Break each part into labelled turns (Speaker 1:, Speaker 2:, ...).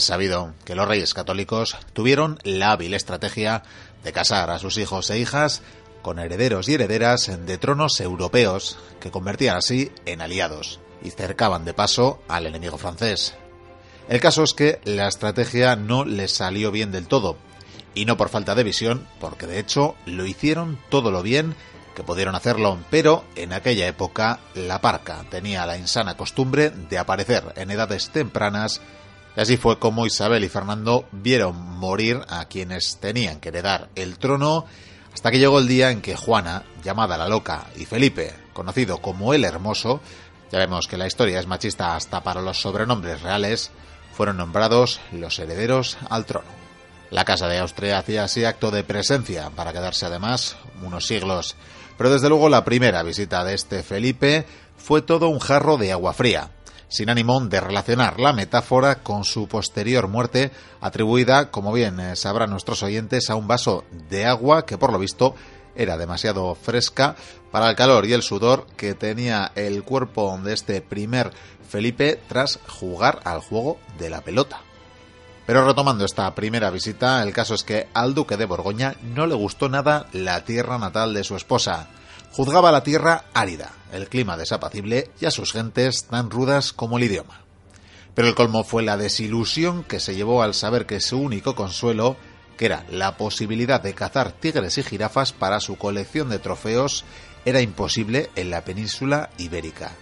Speaker 1: Es sabido que los reyes católicos tuvieron la hábil estrategia de casar a sus hijos e hijas con herederos y herederas de tronos europeos que convertían así en aliados y cercaban de paso al enemigo francés. El caso es que la estrategia no les salió bien del todo, y no por falta de visión, porque de hecho lo hicieron todo lo bien que pudieron hacerlo, pero en aquella época la parca tenía la insana costumbre de aparecer en edades tempranas y así fue como Isabel y Fernando vieron morir a quienes tenían que heredar el trono, hasta que llegó el día en que Juana, llamada la loca, y Felipe, conocido como el hermoso, ya vemos que la historia es machista hasta para los sobrenombres reales, fueron nombrados los herederos al trono. La Casa de Austria hacía así acto de presencia para quedarse además unos siglos, pero desde luego la primera visita de este Felipe fue todo un jarro de agua fría sin ánimo de relacionar la metáfora con su posterior muerte, atribuida, como bien eh, sabrán nuestros oyentes, a un vaso de agua que por lo visto era demasiado fresca para el calor y el sudor que tenía el cuerpo de este primer Felipe tras jugar al juego de la pelota. Pero retomando esta primera visita, el caso es que al duque de Borgoña no le gustó nada la tierra natal de su esposa juzgaba la tierra árida, el clima desapacible y a sus gentes tan rudas como el idioma. Pero el colmo fue la desilusión que se llevó al saber que su único consuelo, que era la posibilidad de cazar tigres y jirafas para su colección de trofeos, era imposible en la península ibérica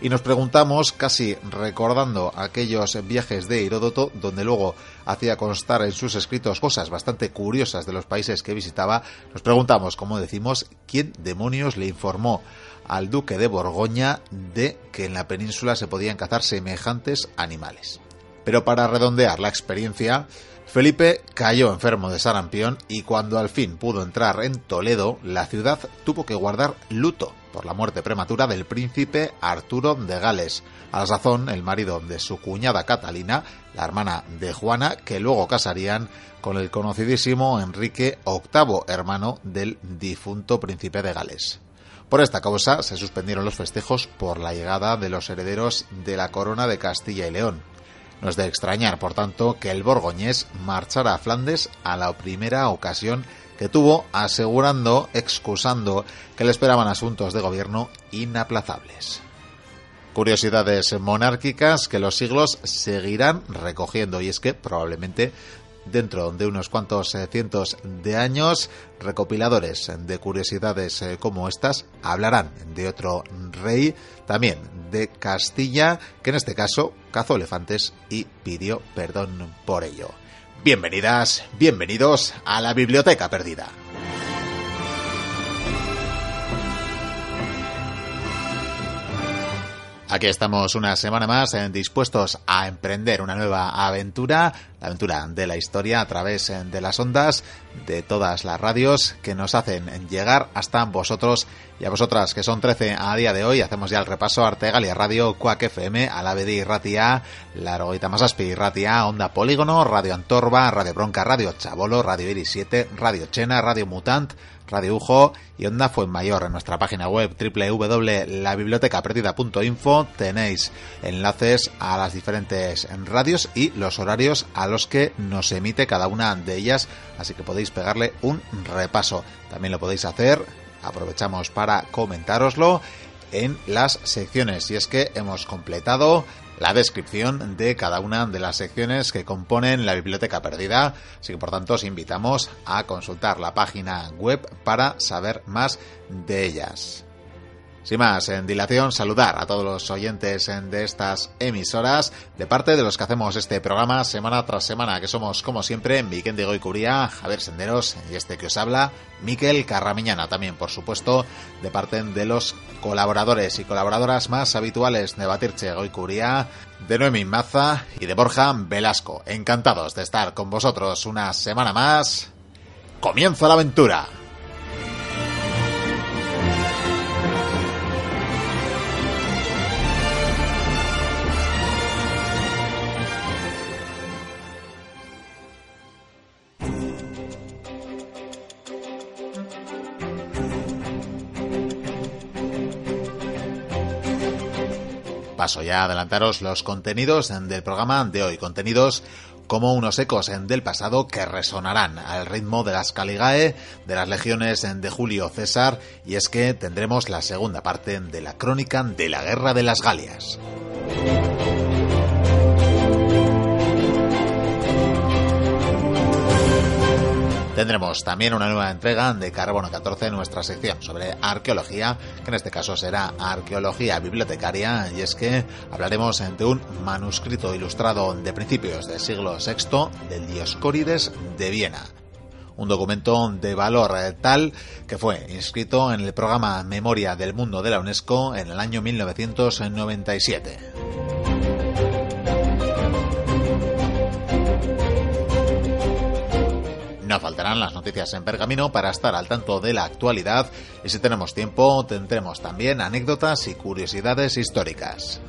Speaker 1: y nos preguntamos, casi recordando aquellos viajes de Heródoto, donde luego hacía constar en sus escritos cosas bastante curiosas de los países que visitaba, nos preguntamos, como decimos, quién demonios le informó al duque de Borgoña de que en la península se podían cazar semejantes animales. Pero para redondear la experiencia, Felipe cayó enfermo de sarampión y cuando al fin pudo entrar en Toledo, la ciudad tuvo que guardar luto por la muerte prematura del príncipe Arturo de Gales, a la sazón el marido de su cuñada Catalina, la hermana de Juana, que luego casarían con el conocidísimo Enrique VIII, hermano del difunto príncipe de Gales. Por esta causa se suspendieron los festejos por la llegada de los herederos de la corona de Castilla y León. No es de extrañar, por tanto, que el borgoñés marchara a Flandes a la primera ocasión que tuvo, asegurando, excusando que le esperaban asuntos de gobierno inaplazables. Curiosidades monárquicas que los siglos seguirán recogiendo y es que probablemente dentro de unos cuantos eh, cientos de años, recopiladores de curiosidades eh, como estas hablarán de otro rey, también de Castilla, que en este caso cazó elefantes y pidió perdón por ello. Bienvenidas, bienvenidos a la Biblioteca Perdida. Aquí estamos una semana más dispuestos a emprender una nueva aventura, la aventura de la historia a través eh, de las ondas de todas las radios que nos hacen llegar hasta vosotros y a vosotras que son 13 a día de hoy. Hacemos ya el repaso Artegalia Radio, Cuac FM, Alavedi Ratia, Largoita Masaspi Ratia, Onda Polígono, Radio Antorba, Radio Bronca, Radio Chabolo, Radio Iris 7, Radio Chena, Radio Mutant, Radio Ujo y Onda Mayor En nuestra página web www.labibliotecaperdida.info tenéis enlaces a las diferentes radios y los horarios a los que nos emite cada una de ellas, así que podéis pegarle un repaso. También lo podéis hacer, aprovechamos para comentároslo en las secciones. Y es que hemos completado la descripción de cada una de las secciones que componen la biblioteca perdida, así que por tanto os invitamos a consultar la página web para saber más de ellas. Sin más, en dilación, saludar a todos los oyentes de estas emisoras, de parte de los que hacemos este programa semana tras semana, que somos, como siempre, Vicente Goicuría, Javier Senderos y este que os habla, Miquel Carramiñana, también, por supuesto, de parte de los colaboradores y colaboradoras más habituales de Batirche Goicuría, de Noemi Maza y de Borja Velasco. Encantados de estar con vosotros una semana más. ¡Comienza la aventura! Paso ya a adelantaros los contenidos del programa de hoy. Contenidos como unos ecos del pasado que resonarán al ritmo de las Caligae, de las legiones de Julio César, y es que tendremos la segunda parte de la crónica de la Guerra de las Galias. Tendremos también una nueva entrega de Carbono 14 en nuestra sección sobre arqueología, que en este caso será arqueología bibliotecaria, y es que hablaremos de un manuscrito ilustrado de principios del siglo VI del Dioscórides de Viena un documento de valor tal que fue inscrito en el programa Memoria del Mundo de la UNESCO en el año 1997. No faltarán las noticias en pergamino para estar al tanto de la actualidad y si tenemos tiempo tendremos también anécdotas y curiosidades históricas.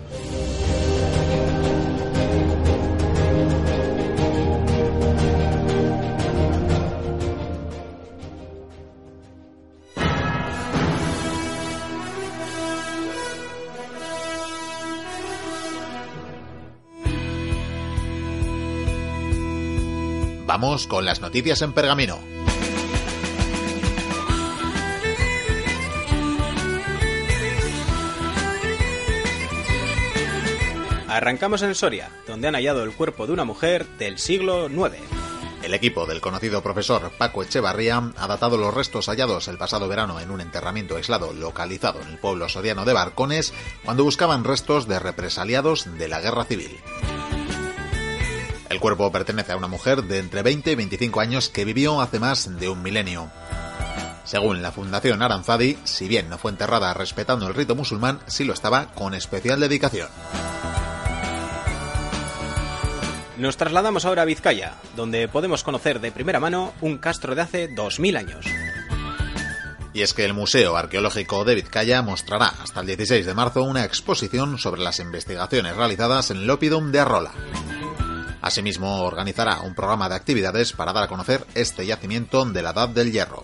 Speaker 1: Vamos con las noticias en pergamino.
Speaker 2: Arrancamos en Soria, donde han hallado el cuerpo de una mujer del siglo IX.
Speaker 1: El equipo del conocido profesor Paco Echevarría ha datado los restos hallados el pasado verano en un enterramiento aislado localizado en el pueblo soriano de Barcones cuando buscaban restos de represaliados de la guerra civil. El cuerpo pertenece a una mujer de entre 20 y 25 años que vivió hace más de un milenio. Según la Fundación Aranzadi, si bien no fue enterrada respetando el rito musulmán, sí lo estaba con especial dedicación.
Speaker 2: Nos trasladamos ahora a Vizcaya, donde podemos conocer de primera mano un castro de hace 2000 años.
Speaker 1: Y es que el Museo Arqueológico de Vizcaya mostrará hasta el 16 de marzo una exposición sobre las investigaciones realizadas en el Opidum de Arrola. Asimismo, organizará un programa de actividades para dar a conocer este yacimiento de la Edad del Hierro.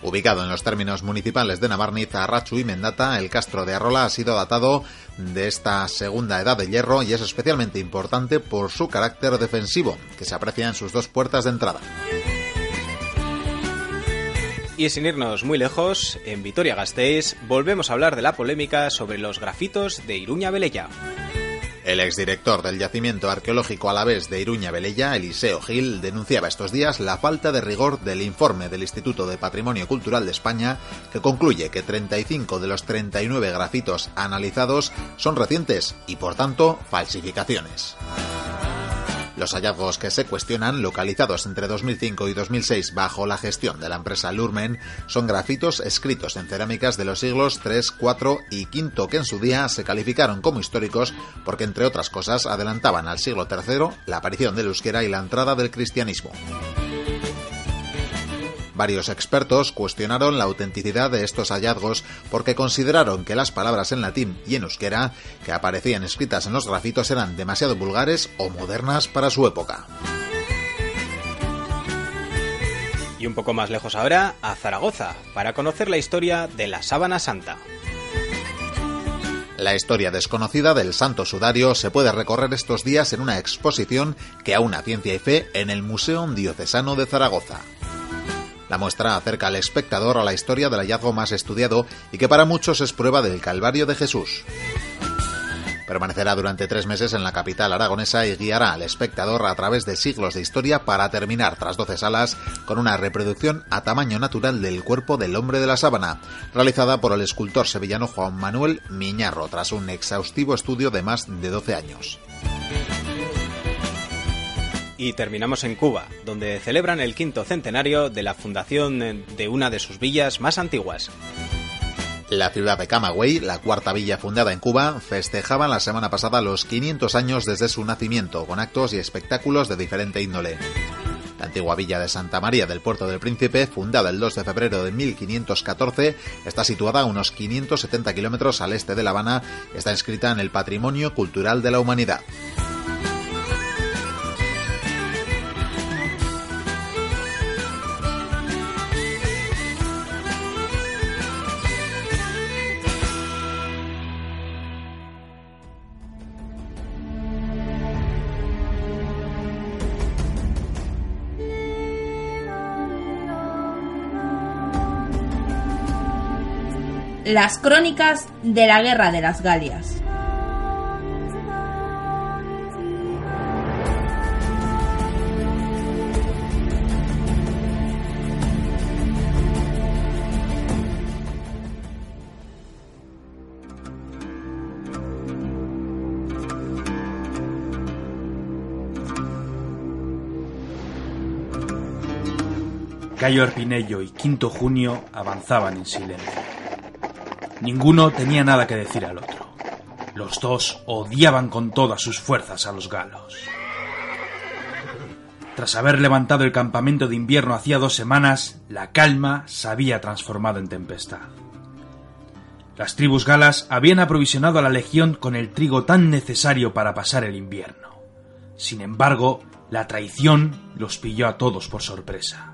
Speaker 1: Ubicado en los términos municipales de Navarniz, Arrachu y Mendata, el castro de Arrola ha sido datado de esta segunda edad de hierro y es especialmente importante por su carácter defensivo, que se aprecia en sus dos puertas de entrada.
Speaker 2: Y sin irnos muy lejos, en Vitoria-Gasteiz volvemos a hablar de la polémica sobre los grafitos de Iruña Velella.
Speaker 1: El exdirector del yacimiento arqueológico a la vez de Iruña Velella, Eliseo Gil, denunciaba estos días la falta de rigor del informe del Instituto de Patrimonio Cultural de España, que concluye que 35 de los 39 grafitos analizados son recientes y, por tanto, falsificaciones. Los hallazgos que se cuestionan, localizados entre 2005 y 2006 bajo la gestión de la empresa Lurmen, son grafitos escritos en cerámicas de los siglos III, IV y V que en su día se calificaron como históricos porque, entre otras cosas, adelantaban al siglo III la aparición del euskera y la entrada del cristianismo. Varios expertos cuestionaron la autenticidad de estos hallazgos porque consideraron que las palabras en latín y en euskera que aparecían escritas en los grafitos eran demasiado vulgares o modernas para su época.
Speaker 2: Y un poco más lejos ahora, a Zaragoza, para conocer la historia de la sábana santa.
Speaker 1: La historia desconocida del Santo Sudario se puede recorrer estos días en una exposición que aúna ciencia y fe en el Museo Diocesano de Zaragoza. La muestra acerca al espectador a la historia del hallazgo más estudiado y que para muchos es prueba del Calvario de Jesús. Permanecerá durante tres meses en la capital aragonesa y guiará al espectador a través de siglos de historia para terminar tras 12 salas con una reproducción a tamaño natural del cuerpo del hombre de la sábana, realizada por el escultor sevillano Juan Manuel Miñarro tras un exhaustivo estudio de más de 12 años.
Speaker 2: Y terminamos en Cuba, donde celebran el quinto centenario de la fundación de una de sus villas más antiguas.
Speaker 1: La ciudad de Camagüey, la cuarta villa fundada en Cuba, festejaba la semana pasada los 500 años desde su nacimiento, con actos y espectáculos de diferente índole. La antigua villa de Santa María del Puerto del Príncipe, fundada el 2 de febrero de 1514, está situada a unos 570 kilómetros al este de La Habana, está inscrita en el Patrimonio Cultural de la Humanidad.
Speaker 3: Las crónicas de la Guerra de las Galias.
Speaker 4: Cayo Arpinello y Quinto Junio avanzaban en silencio. Ninguno tenía nada que decir al otro. Los dos odiaban con todas sus fuerzas a los galos. Tras haber levantado el campamento de invierno hacía dos semanas, la calma se había transformado en tempestad. Las tribus galas habían aprovisionado a la legión con el trigo tan necesario para pasar el invierno. Sin embargo, la traición los pilló a todos por sorpresa.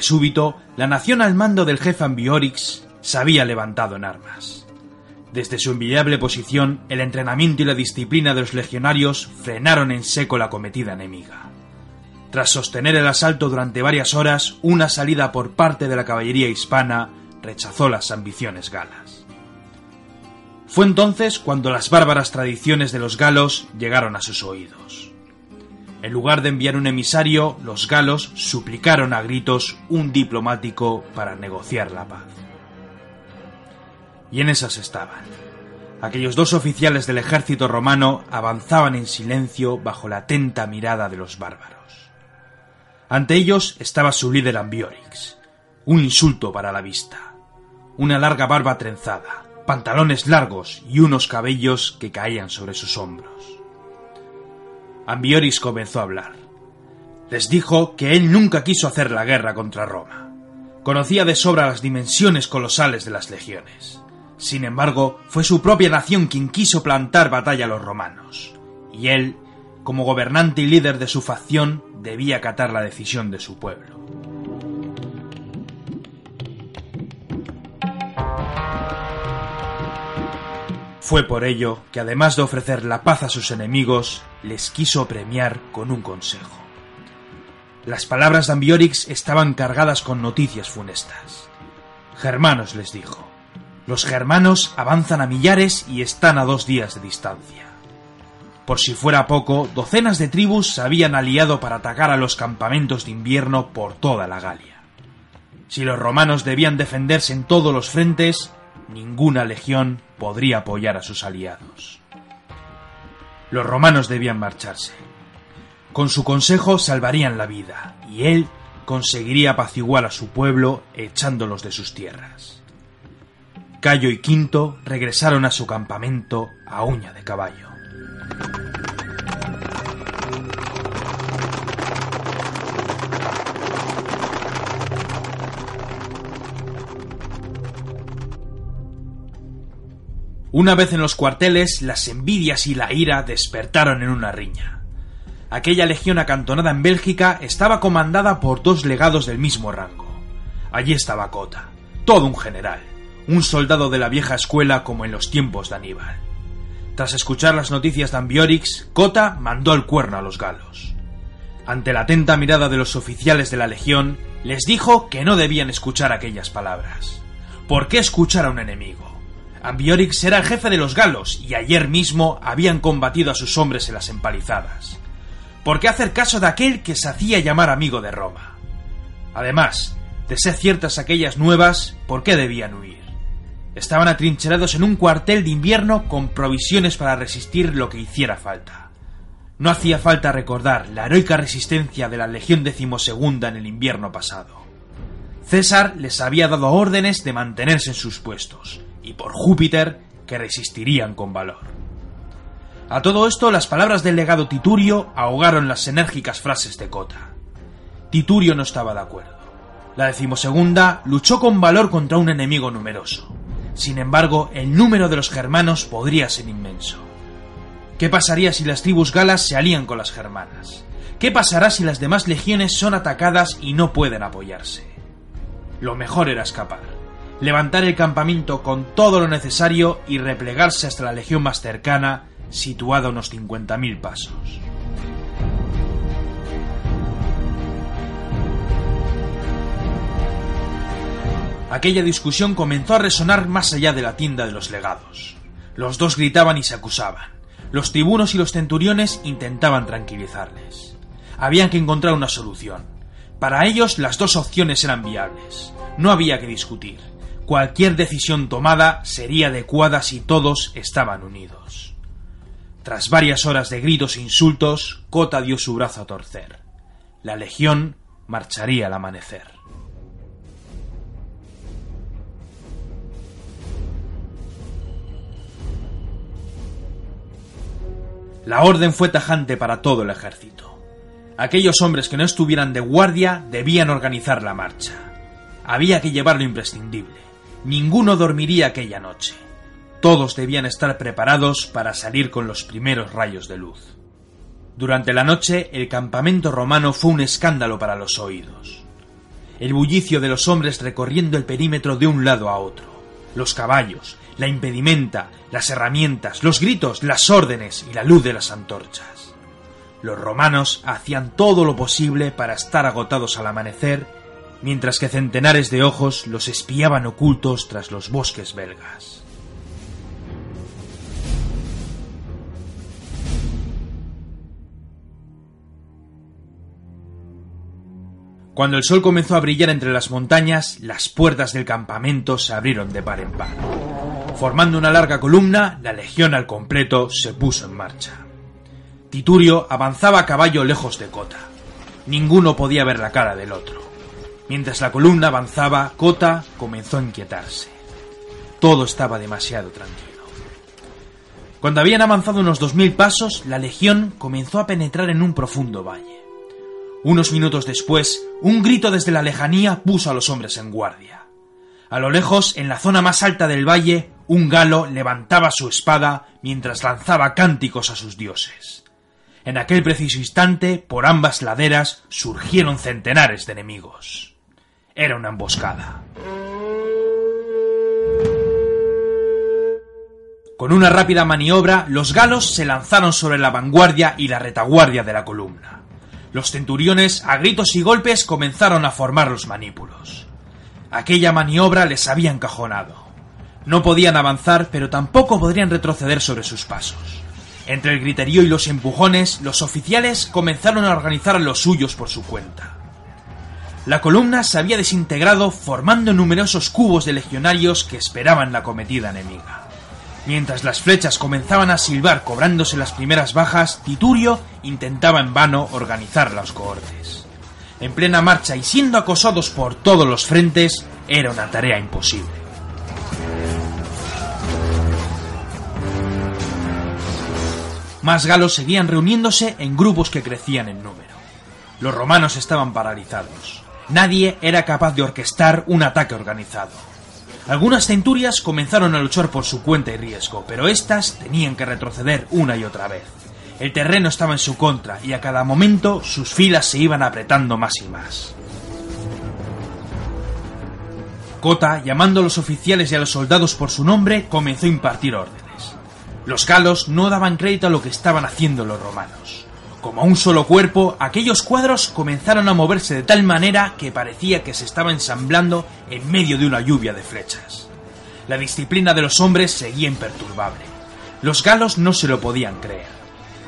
Speaker 4: De súbito, la nación al mando del jefe Ambiorix se había levantado en armas. Desde su envidiable posición, el entrenamiento y la disciplina de los legionarios frenaron en seco la cometida enemiga. Tras sostener el asalto durante varias horas, una salida por parte de la caballería hispana rechazó las ambiciones galas. Fue entonces cuando las bárbaras tradiciones de los galos llegaron a sus oídos. En lugar de enviar un emisario, los galos suplicaron a gritos un diplomático para negociar la paz. Y en esas estaban. Aquellos dos oficiales del ejército romano avanzaban en silencio bajo la atenta mirada de los bárbaros. Ante ellos estaba su líder Ambiorix, un insulto para la vista, una larga barba trenzada, pantalones largos y unos cabellos que caían sobre sus hombros. Ambioris comenzó a hablar. Les dijo que él nunca quiso hacer la guerra contra Roma. Conocía de sobra las dimensiones colosales de las legiones. Sin embargo, fue su propia nación quien quiso plantar batalla a los romanos. Y él, como gobernante y líder de su facción, debía acatar la decisión de su pueblo. Fue por ello que, además de ofrecer la paz a sus enemigos, les quiso premiar con un consejo. Las palabras de Ambiorix estaban cargadas con noticias funestas. Germanos les dijo. Los germanos avanzan a millares y están a dos días de distancia. Por si fuera poco, docenas de tribus se habían aliado para atacar a los campamentos de invierno por toda la Galia. Si los romanos debían defenderse en todos los frentes, ninguna legión podría apoyar a sus aliados. Los romanos debían marcharse. Con su consejo salvarían la vida, y él conseguiría apaciguar a su pueblo echándolos de sus tierras. Cayo y Quinto regresaron a su campamento a uña de caballo. Una vez en los cuarteles, las envidias y la ira despertaron en una riña. Aquella legión acantonada en Bélgica estaba comandada por dos legados del mismo rango. Allí estaba Cota, todo un general, un soldado de la vieja escuela como en los tiempos de Aníbal. Tras escuchar las noticias de Ambiorix, Cota mandó el cuerno a los galos. Ante la atenta mirada de los oficiales de la Legión, les dijo que no debían escuchar aquellas palabras. ¿Por qué escuchar a un enemigo? Ambiorix era el jefe de los galos y ayer mismo habían combatido a sus hombres en las empalizadas. ¿Por qué hacer caso de aquel que se hacía llamar amigo de Roma? Además, de ser ciertas aquellas nuevas, ¿por qué debían huir? Estaban atrincherados en un cuartel de invierno con provisiones para resistir lo que hiciera falta. No hacía falta recordar la heroica resistencia de la Legión XII en el invierno pasado. César les había dado órdenes de mantenerse en sus puestos, y por Júpiter que resistirían con valor. A todo esto, las palabras del legado Titurio ahogaron las enérgicas frases de Cota. Titurio no estaba de acuerdo. La decimosegunda luchó con valor contra un enemigo numeroso. Sin embargo, el número de los germanos podría ser inmenso. ¿Qué pasaría si las tribus galas se alían con las germanas? ¿Qué pasará si las demás legiones son atacadas y no pueden apoyarse? Lo mejor era escapar, levantar el campamento con todo lo necesario y replegarse hasta la legión más cercana, situada a unos 50.000 pasos. Aquella discusión comenzó a resonar más allá de la tienda de los legados. Los dos gritaban y se acusaban. Los tribunos y los centuriones intentaban tranquilizarles. Habían que encontrar una solución. Para ellos las dos opciones eran viables. No había que discutir. Cualquier decisión tomada sería adecuada si todos estaban unidos. Tras varias horas de gritos e insultos, Cota dio su brazo a torcer. La legión marcharía al amanecer. La orden fue tajante para todo el ejército. Aquellos hombres que no estuvieran de guardia debían organizar la marcha. Había que llevar lo imprescindible. Ninguno dormiría aquella noche. Todos debían estar preparados para salir con los primeros rayos de luz. Durante la noche el campamento romano fue un escándalo para los oídos. El bullicio de los hombres recorriendo el perímetro de un lado a otro, los caballos, la impedimenta, las herramientas, los gritos, las órdenes y la luz de las antorchas. Los romanos hacían todo lo posible para estar agotados al amanecer, mientras que centenares de ojos los espiaban ocultos tras los bosques belgas. Cuando el sol comenzó a brillar entre las montañas, las puertas del campamento se abrieron de par en par. Formando una larga columna, la legión al completo se puso en marcha. Titurio avanzaba a caballo lejos de Cota. Ninguno podía ver la cara del otro. Mientras la columna avanzaba, Cota comenzó a inquietarse. Todo estaba demasiado tranquilo. Cuando habían avanzado unos dos mil pasos, la legión comenzó a penetrar en un profundo valle. Unos minutos después, un grito desde la lejanía puso a los hombres en guardia. A lo lejos, en la zona más alta del valle, un galo levantaba su espada mientras lanzaba cánticos a sus dioses. En aquel preciso instante, por ambas laderas surgieron centenares de enemigos. Era una emboscada. Con una rápida maniobra, los galos se lanzaron sobre la vanguardia y la retaguardia de la columna. Los centuriones, a gritos y golpes, comenzaron a formar los manípulos. Aquella maniobra les había encajonado. No podían avanzar, pero tampoco podrían retroceder sobre sus pasos. Entre el griterío y los empujones, los oficiales comenzaron a organizar a los suyos por su cuenta. La columna se había desintegrado formando numerosos cubos de legionarios que esperaban la cometida enemiga. Mientras las flechas comenzaban a silbar cobrándose las primeras bajas, Titurio intentaba en vano organizar los cohortes. En plena marcha y siendo acosados por todos los frentes, era una tarea imposible. Más galos seguían reuniéndose en grupos que crecían en número. Los romanos estaban paralizados. Nadie era capaz de orquestar un ataque organizado. Algunas centurias comenzaron a luchar por su cuenta y riesgo, pero éstas tenían que retroceder una y otra vez. El terreno estaba en su contra y a cada momento sus filas se iban apretando más y más. Cota, llamando a los oficiales y a los soldados por su nombre, comenzó a impartir órdenes. Los galos no daban crédito a lo que estaban haciendo los romanos. Como un solo cuerpo, aquellos cuadros comenzaron a moverse de tal manera que parecía que se estaba ensamblando en medio de una lluvia de flechas. La disciplina de los hombres seguía imperturbable. Los galos no se lo podían creer.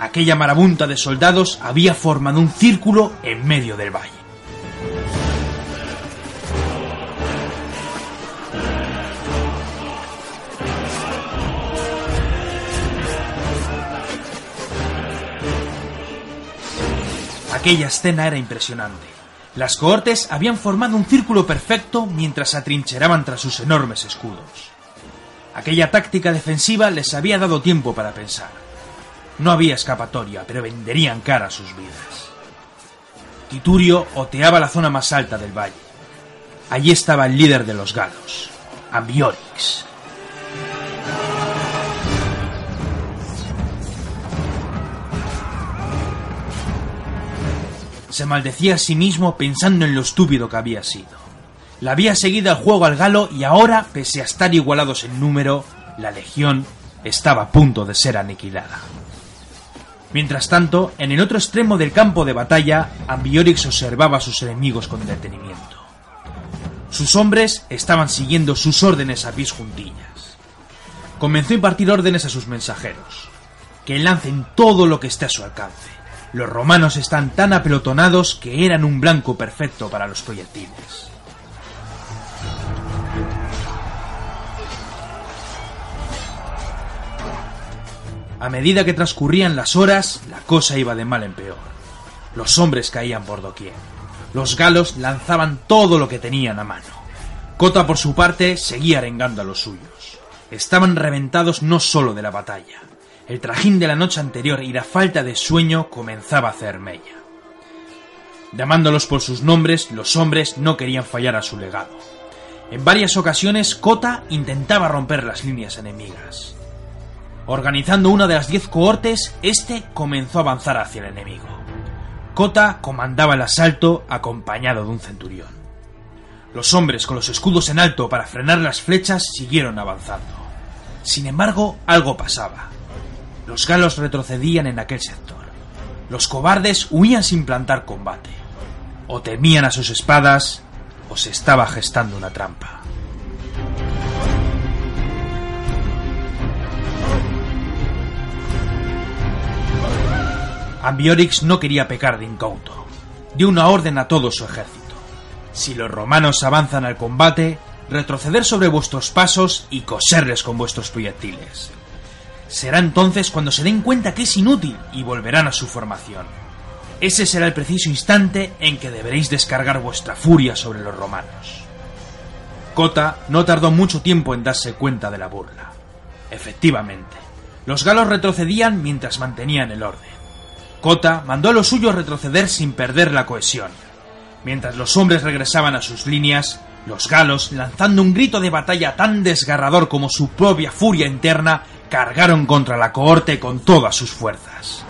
Speaker 4: Aquella marabunta de soldados había formado un círculo en medio del valle. Aquella escena era impresionante. Las cohortes habían formado un círculo perfecto mientras se atrincheraban tras sus enormes escudos. Aquella táctica defensiva les había dado tiempo para pensar. No había escapatoria, pero venderían cara sus vidas. Titurio oteaba la zona más alta del valle. Allí estaba el líder de los galos, Ambiorix. Se maldecía a sí mismo pensando en lo estúpido que había sido. La había seguido al juego al galo y ahora, pese a estar igualados en número, la legión estaba a punto de ser aniquilada. Mientras tanto, en el otro extremo del campo de batalla, Ambiorix observaba a sus enemigos con detenimiento. Sus hombres estaban siguiendo sus órdenes a pies juntillas. Comenzó a impartir órdenes a sus mensajeros, que lancen todo lo que esté a su alcance. Los romanos están tan apelotonados que eran un blanco perfecto para los proyectiles. A medida que transcurrían las horas, la cosa iba de mal en peor. Los hombres caían por doquier. Los galos lanzaban todo lo que tenían a mano. Cota, por su parte, seguía arengando a los suyos. Estaban reventados no solo de la batalla. El trajín de la noche anterior y la falta de sueño comenzaba a hacer mella. Llamándolos por sus nombres, los hombres no querían fallar a su legado. En varias ocasiones, Cota intentaba romper las líneas enemigas. Organizando una de las diez cohortes, este comenzó a avanzar hacia el enemigo. Cota comandaba el asalto acompañado de un centurión. Los hombres con los escudos en alto para frenar las flechas siguieron avanzando. Sin embargo, algo pasaba. Los galos retrocedían en aquel sector. Los cobardes huían sin plantar combate. O temían a sus espadas, o se estaba gestando una trampa. Ambiorix no quería pecar de incauto. Dio una orden a todo su ejército. Si los romanos avanzan al combate, retroceder sobre vuestros pasos y coserles con vuestros proyectiles. Será entonces cuando se den cuenta que es inútil y volverán a su formación. Ese será el preciso instante en que deberéis descargar vuestra furia sobre los romanos. Cota no tardó mucho tiempo en darse cuenta de la burla. Efectivamente, los galos retrocedían mientras mantenían el orden. Cota mandó a los suyos retroceder sin perder la cohesión. Mientras los hombres regresaban a sus líneas, los galos, lanzando un grito de batalla tan desgarrador como su propia furia interna, cargaron contra la cohorte con todas sus fuerzas.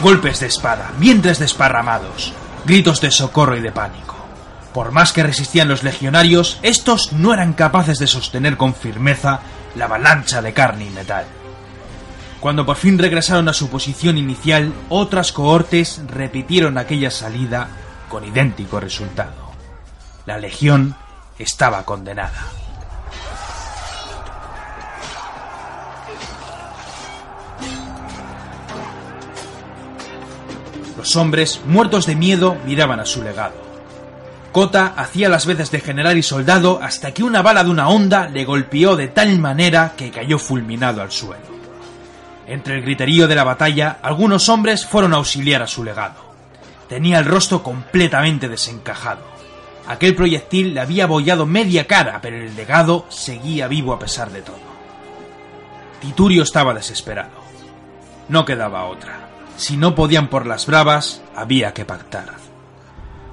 Speaker 4: Golpes de espada, vientres desparramados, gritos de socorro y de pánico. Por más que resistían los legionarios, estos no eran capaces de sostener con firmeza la avalancha de carne y metal. Cuando por fin regresaron a su posición inicial, otras cohortes repitieron aquella salida con idéntico resultado. La legión estaba condenada. Los hombres, muertos de miedo, miraban a su legado. Cota hacía las veces de general y soldado hasta que una bala de una onda le golpeó de tal manera que cayó fulminado al suelo. Entre el griterío de la batalla, algunos hombres fueron a auxiliar a su legado. Tenía el rostro completamente desencajado. Aquel proyectil le había abollado media cara, pero el legado seguía vivo a pesar de todo. Titurio estaba desesperado. No quedaba otra. Si no podían por las bravas, había que pactar.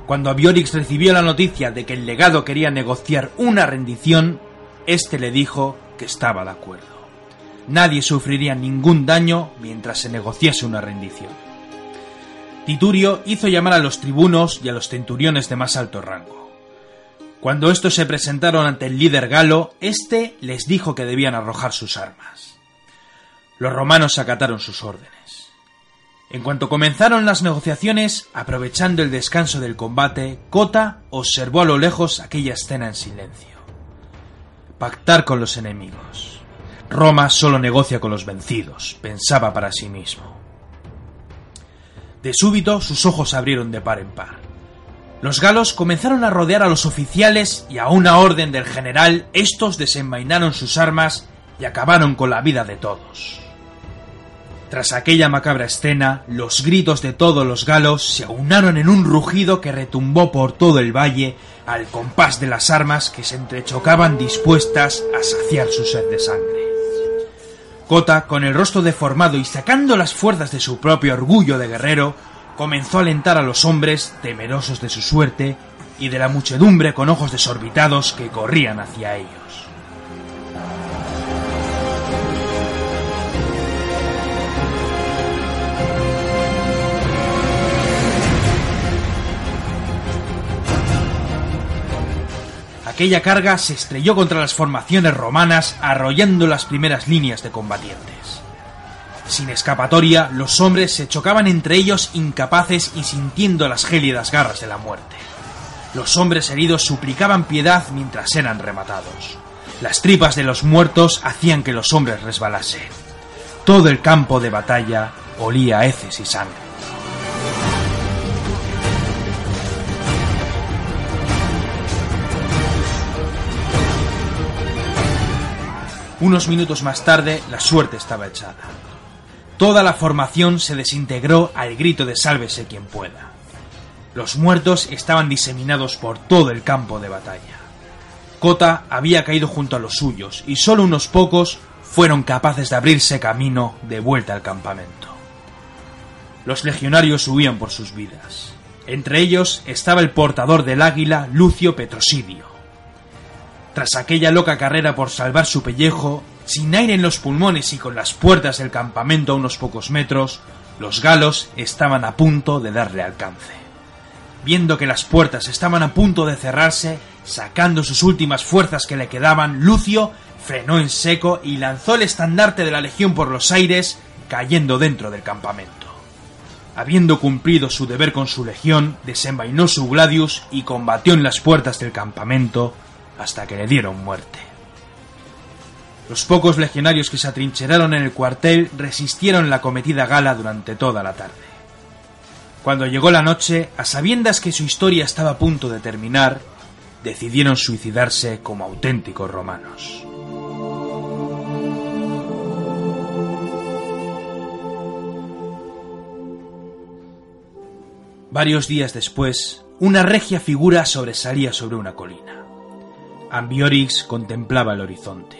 Speaker 4: Cuando Abiorix recibió la noticia de que el legado quería negociar una rendición, éste le dijo que estaba de acuerdo. Nadie sufriría ningún daño mientras se negociase una rendición. Titurio hizo llamar a los tribunos y a los centuriones de más alto rango. Cuando estos se presentaron ante el líder galo, éste les dijo que debían arrojar sus armas. Los romanos acataron sus órdenes. En cuanto comenzaron las negociaciones, aprovechando el descanso del combate, Cota observó a lo lejos aquella escena en silencio. Pactar con los enemigos. Roma solo negocia con los vencidos, pensaba para sí mismo. De súbito sus ojos se abrieron de par en par. Los galos comenzaron a rodear a los oficiales y a una orden del general estos desenvainaron sus armas y acabaron con la vida de todos. Tras aquella macabra escena, los gritos de todos los galos se aunaron en un rugido que retumbó por todo el valle al compás de las armas que se entrechocaban dispuestas a saciar su sed de sangre. Cota, con el rostro deformado y sacando las fuerzas de su propio orgullo de guerrero, comenzó a alentar a los hombres, temerosos de su suerte, y de la muchedumbre con ojos desorbitados que corrían hacia ellos. Aquella carga se estrelló contra las formaciones romanas, arrollando las primeras líneas de combatientes. Sin escapatoria, los hombres se chocaban entre ellos incapaces y sintiendo las gélidas garras de la muerte. Los hombres heridos suplicaban piedad mientras eran rematados. Las tripas de los muertos hacían que los hombres resbalasen. Todo el campo de batalla olía a heces y sangre. Unos minutos más tarde, la suerte estaba echada. Toda la formación se desintegró al grito de sálvese quien pueda. Los muertos estaban diseminados por todo el campo de batalla. Cota había caído junto a los suyos y solo unos pocos fueron capaces de abrirse camino de vuelta al campamento. Los legionarios huían por sus vidas. Entre ellos estaba el portador del águila Lucio Petrosidio. Tras aquella loca carrera por salvar su pellejo, sin aire en los pulmones y con las puertas del campamento a unos pocos metros, los galos estaban a punto de darle alcance. Viendo que las puertas estaban a punto de cerrarse, sacando sus últimas fuerzas que le quedaban, Lucio frenó en seco y lanzó el estandarte de la legión por los aires, cayendo dentro del campamento. Habiendo cumplido su deber con su legión, desenvainó su gladius y combatió en las puertas del campamento hasta que le dieron muerte. Los pocos legionarios que se atrincheraron en el cuartel resistieron la cometida gala durante toda la tarde. Cuando llegó la noche, a sabiendas que su historia estaba a punto de terminar, decidieron suicidarse como auténticos romanos. Varios días después, una regia figura sobresalía sobre una colina. Ambiorix contemplaba el horizonte.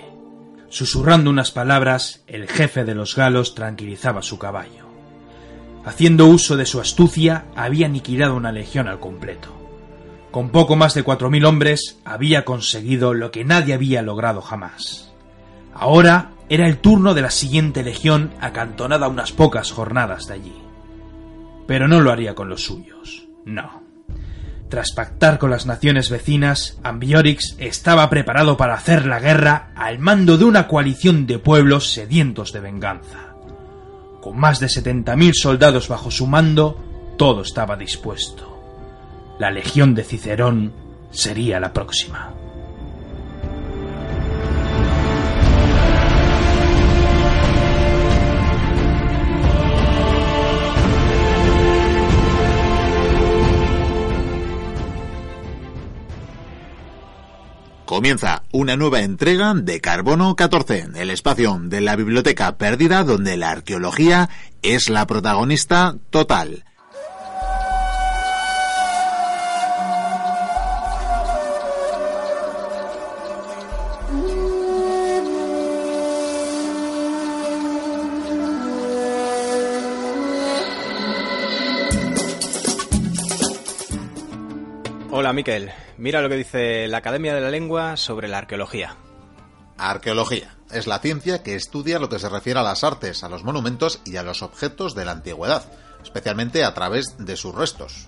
Speaker 4: Susurrando unas palabras, el jefe de los galos tranquilizaba su caballo. Haciendo uso de su astucia, había aniquilado una legión al completo. Con poco más de cuatro mil hombres, había conseguido lo que nadie había logrado jamás. Ahora era el turno de la siguiente legión acantonada unas pocas jornadas de allí. Pero no lo haría con los suyos, no. Tras pactar con las naciones vecinas, Ambiorix estaba preparado para hacer la guerra al mando de una coalición de pueblos sedientos de venganza. Con más de 70.000 soldados bajo su mando, todo estaba dispuesto. La legión de Cicerón sería la próxima.
Speaker 1: Comienza una nueva entrega de Carbono 14, el espacio de la biblioteca perdida donde la arqueología es la protagonista total.
Speaker 2: Hola Miquel, mira lo que dice la Academia de la Lengua sobre la arqueología.
Speaker 1: Arqueología es la ciencia que estudia lo que se refiere a las artes, a los monumentos y a los objetos de la antigüedad, especialmente a través de sus restos.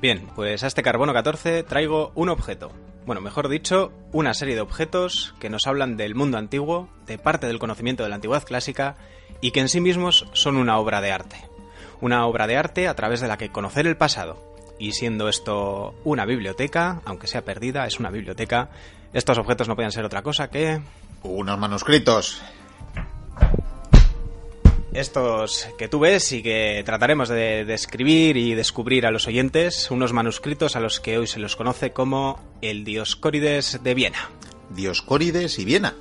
Speaker 2: Bien, pues a este carbono 14 traigo un objeto. Bueno, mejor dicho, una serie de objetos que nos hablan del mundo antiguo, de parte del conocimiento de la antigüedad clásica y que en sí mismos son una obra de arte. Una obra de arte a través de la que conocer el pasado. Y siendo esto una biblioteca, aunque sea perdida, es una biblioteca, estos objetos no pueden ser otra cosa que...
Speaker 1: Unos manuscritos.
Speaker 2: Estos que tú ves y que trataremos de describir y descubrir a los oyentes, unos manuscritos a los que hoy se los conoce como el Dioscórides de Viena.
Speaker 1: Dioscórides y Viena.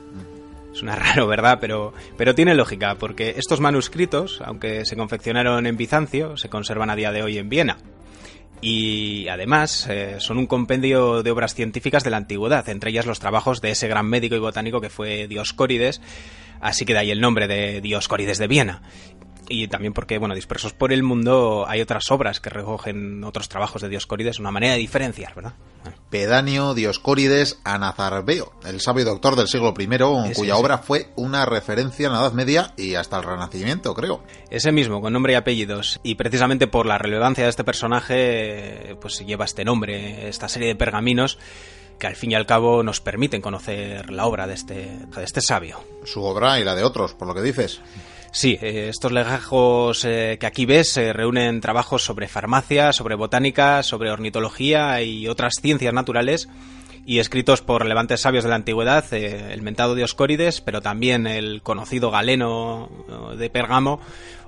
Speaker 2: Suena raro, ¿verdad? Pero, pero tiene lógica, porque estos manuscritos, aunque se confeccionaron en Bizancio, se conservan a día de hoy en Viena. Y además eh, son un compendio de obras científicas de la antigüedad, entre ellas los trabajos de ese gran médico y botánico que fue Dioscórides, así que de ahí el nombre de Dioscórides de Viena. Y también porque, bueno, dispersos por el mundo hay otras obras que recogen otros trabajos de Dioscórides, una manera de diferenciar, ¿verdad? Bueno.
Speaker 1: Pedanio Dioscórides Anazarbeo, el sabio doctor del siglo I,
Speaker 2: Ese,
Speaker 1: cuya
Speaker 2: ese.
Speaker 1: obra fue una referencia en la Edad Media y hasta el Renacimiento, creo.
Speaker 2: Ese mismo, con nombre y apellidos. Y precisamente por la relevancia de este personaje, pues lleva este nombre, esta serie de pergaminos que al fin y al cabo nos permiten conocer la obra de este, de este sabio.
Speaker 1: Su obra y la de otros, por lo que dices.
Speaker 2: Sí, eh, estos legajos eh, que aquí ves eh, reúnen trabajos sobre farmacia, sobre botánica, sobre ornitología y otras ciencias naturales y escritos por relevantes sabios de la antigüedad, el mentado Dioscórides, pero también el conocido Galeno de Pergamo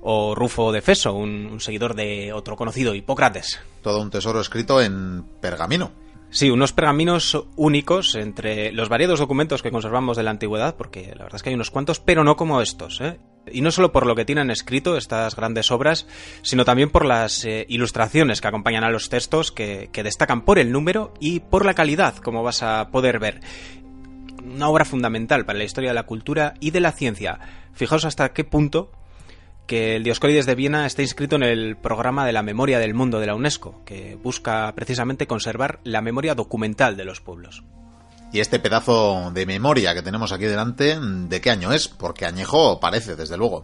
Speaker 2: o Rufo de Feso, un, un seguidor de otro conocido, Hipócrates.
Speaker 1: Todo un tesoro escrito en pergamino.
Speaker 2: Sí, unos pergaminos únicos entre los variados documentos que conservamos de la antigüedad, porque la verdad es que hay unos cuantos, pero no como estos. ¿eh? Y no solo por lo que tienen escrito estas grandes obras, sino también por las eh, ilustraciones que acompañan a los textos, que, que destacan por el número y por la calidad, como vas a poder ver. Una obra fundamental para la historia de la cultura y de la ciencia. Fijaos hasta qué punto que el Dioscórides de Viena está inscrito en el programa de la memoria del mundo de la UNESCO, que busca precisamente conservar la memoria documental de los pueblos.
Speaker 1: Y este pedazo de memoria que tenemos aquí delante, ¿de qué año es? Porque añejo parece, desde luego.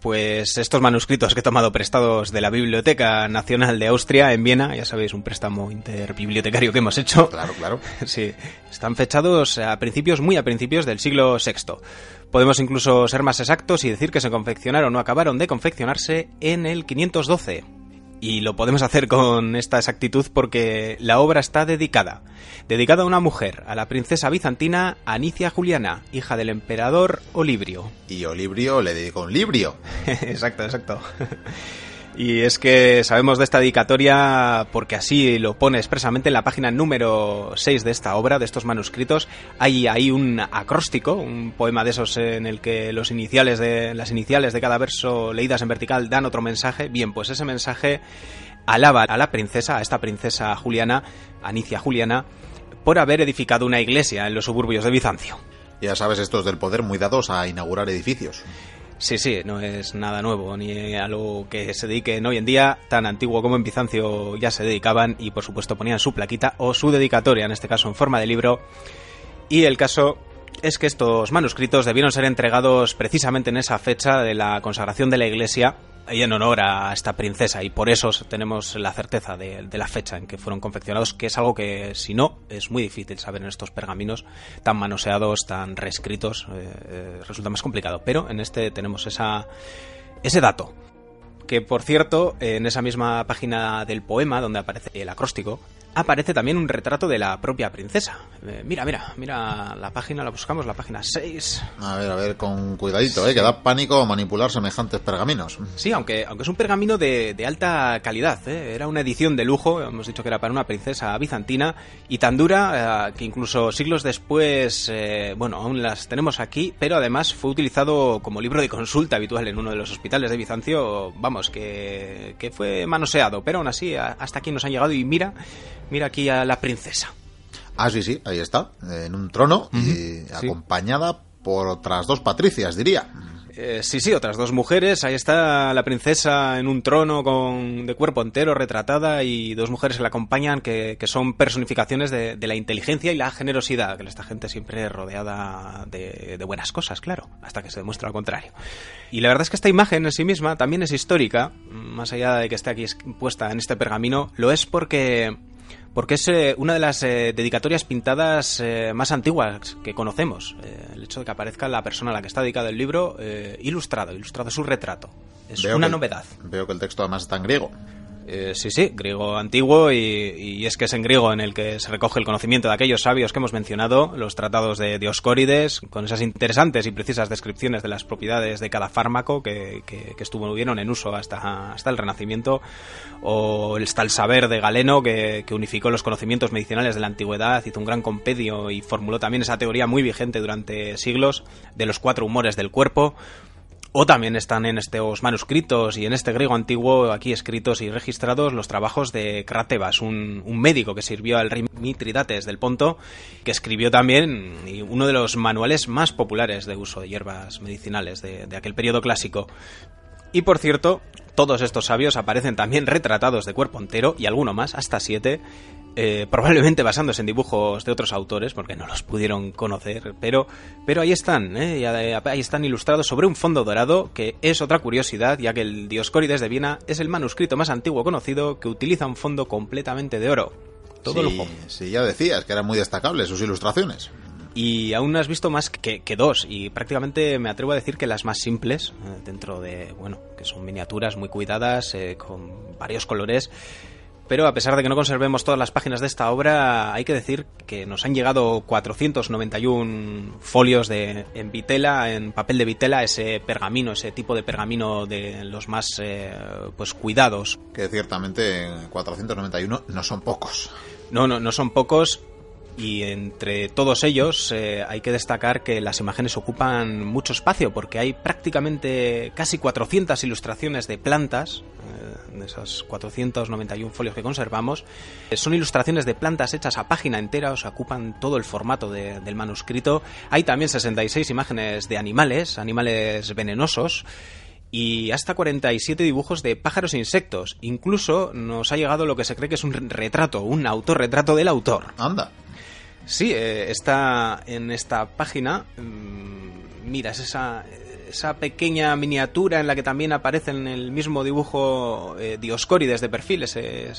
Speaker 2: Pues estos manuscritos que he tomado prestados de la Biblioteca Nacional de Austria en Viena, ya sabéis, un préstamo interbibliotecario que hemos hecho.
Speaker 1: Claro, claro.
Speaker 2: Sí, están fechados a principios, muy a principios del siglo VI. Podemos incluso ser más exactos y decir que se confeccionaron o acabaron de confeccionarse en el 512. Y lo podemos hacer con esta exactitud porque la obra está dedicada. Dedicada a una mujer, a la princesa bizantina Anicia Juliana, hija del emperador Olibrio.
Speaker 1: Y Olibrio le dedicó un librio.
Speaker 2: exacto, exacto. Y es que sabemos de esta dedicatoria porque así lo pone expresamente en la página número 6 de esta obra, de estos manuscritos. Hay ahí un acróstico, un poema de esos en el que los iniciales de, las iniciales de cada verso leídas en vertical dan otro mensaje. Bien, pues ese mensaje alaba a la princesa, a esta princesa Juliana, Anicia Juliana, por haber edificado una iglesia en los suburbios de Bizancio.
Speaker 1: Ya sabes, estos del poder muy dados a inaugurar edificios.
Speaker 2: Sí, sí, no es nada nuevo, ni a lo que se dediquen hoy en día, tan antiguo como en Bizancio ya se dedicaban y por supuesto ponían su plaquita o su dedicatoria, en este caso en forma de libro. Y el caso es que estos manuscritos debieron ser entregados precisamente en esa fecha de la consagración de la iglesia y en honor a esta princesa. Y por eso tenemos la certeza de, la fecha en que fueron confeccionados, que es algo que si no es muy difícil saber en estos pergaminos tan manoseados, tan reescritos, eh, eh, resulta más complicado, pero en este tenemos esa, ese dato. Que por cierto, en esa misma página del poema donde aparece el acróstico, aparece también un retrato de la propia princesa. Eh, mira, mira, mira la página, la buscamos, la página 6.
Speaker 1: A ver, a ver, con cuidadito, ¿eh? que da pánico manipular semejantes pergaminos.
Speaker 2: Sí, aunque, aunque es un pergamino de, de alta calidad. ¿eh? Era una edición de lujo, hemos dicho que era para una princesa bizantina, y tan dura eh, que incluso siglos después, eh, bueno, aún las tenemos aquí, pero además fue utilizado como libro de consulta habitual en uno de los hospitales de Bizancio, vamos, que, que fue manoseado, pero aún así hasta aquí nos han llegado y mira, mira aquí a la princesa.
Speaker 1: Ah, sí, sí, ahí está, en un trono uh -huh, y sí. acompañada por otras dos patricias, diría.
Speaker 2: Eh, sí, sí, otras dos mujeres. Ahí está la princesa en un trono con de cuerpo entero retratada y dos mujeres que la acompañan que, que son personificaciones de, de, la inteligencia y la generosidad, que esta gente siempre rodeada de, de, buenas cosas, claro, hasta que se demuestra lo contrario. Y la verdad es que esta imagen en sí misma también es histórica, más allá de que esté aquí puesta en este pergamino, lo es porque porque es eh, una de las eh, dedicatorias pintadas eh, más antiguas que conocemos. el hecho de que aparezca la persona a la que está dedicado el libro ilustrado, ilustrado su retrato. Es una novedad.
Speaker 1: Veo que el texto además está en griego.
Speaker 2: Eh, sí, sí, griego antiguo y, es que es en griego en el que se recoge el conocimiento de aquellos sabios que hemos mencionado, los tratados de Dioscórides, con esas interesantes y precisas descripciones de las propiedades de cada fármaco que, que, que estuvieron en uso hasta, hasta el Renacimiento, o está el saber de Galeno que, que unificó los conocimientos medicinales de la antigüedad, hizo un gran compendio y formuló también esa teoría muy vigente durante siglos de los cuatro humores del cuerpo, o también están en estos manuscritos y en este griego antiguo aquí escritos y registrados los trabajos de Cratebas, un, médico que sirvió al rey Mitridates del Ponto, que escribió también uno de los manuales más populares de uso de hierbas medicinales de, de aquel periodo clásico. Y por cierto, todos estos sabios aparecen también retratados de cuerpo entero y alguno más, hasta siete, eh, probablemente basándose en dibujos de otros autores, porque no los pudieron conocer, pero, pero ahí están, ¿eh? ahí están ilustrados sobre un fondo dorado, que es otra curiosidad, ya que el Dioscórides de Viena es el manuscrito más antiguo conocido que utiliza un fondo completamente de oro. Todo
Speaker 1: sí, Sí, ya decías que eran muy destacables sus ilustraciones.
Speaker 2: Y aún no has visto más que, dos, y prácticamente me atrevo a decir que las más simples, eh, dentro de, bueno, que son miniaturas muy cuidadas, con varios colores, pero a pesar de que no conservemos todas las páginas de esta obra, hay que decir que nos han llegado 491 folios de, en vitela, en papel de vitela, ese pergamino, ese tipo de pergamino de los más eh, pues cuidados.
Speaker 1: Que ciertamente 491 no son pocos.
Speaker 2: No, no, no son pocos y entre todos ellos eh, hay que destacar que las imágenes ocupan mucho espacio porque hay prácticamente casi 400 ilustraciones de plantas, eh, de esos 491 folios que conservamos. Eh, son ilustraciones de plantas hechas a página entera, o sea, ocupan todo el formato del manuscrito. Hay también 66 imágenes de animales, animales venenosos y hasta 47 dibujos de pájaros e insectos. Incluso nos ha llegado lo que se cree que es un retrato, un autorretrato del autor.
Speaker 1: Anda.
Speaker 2: Sí, eh, está en esta página. Mm, mira, es esa, esa pequeña miniatura en la que también aparece en el mismo dibujo eh, Dioscórides de perfil, ese,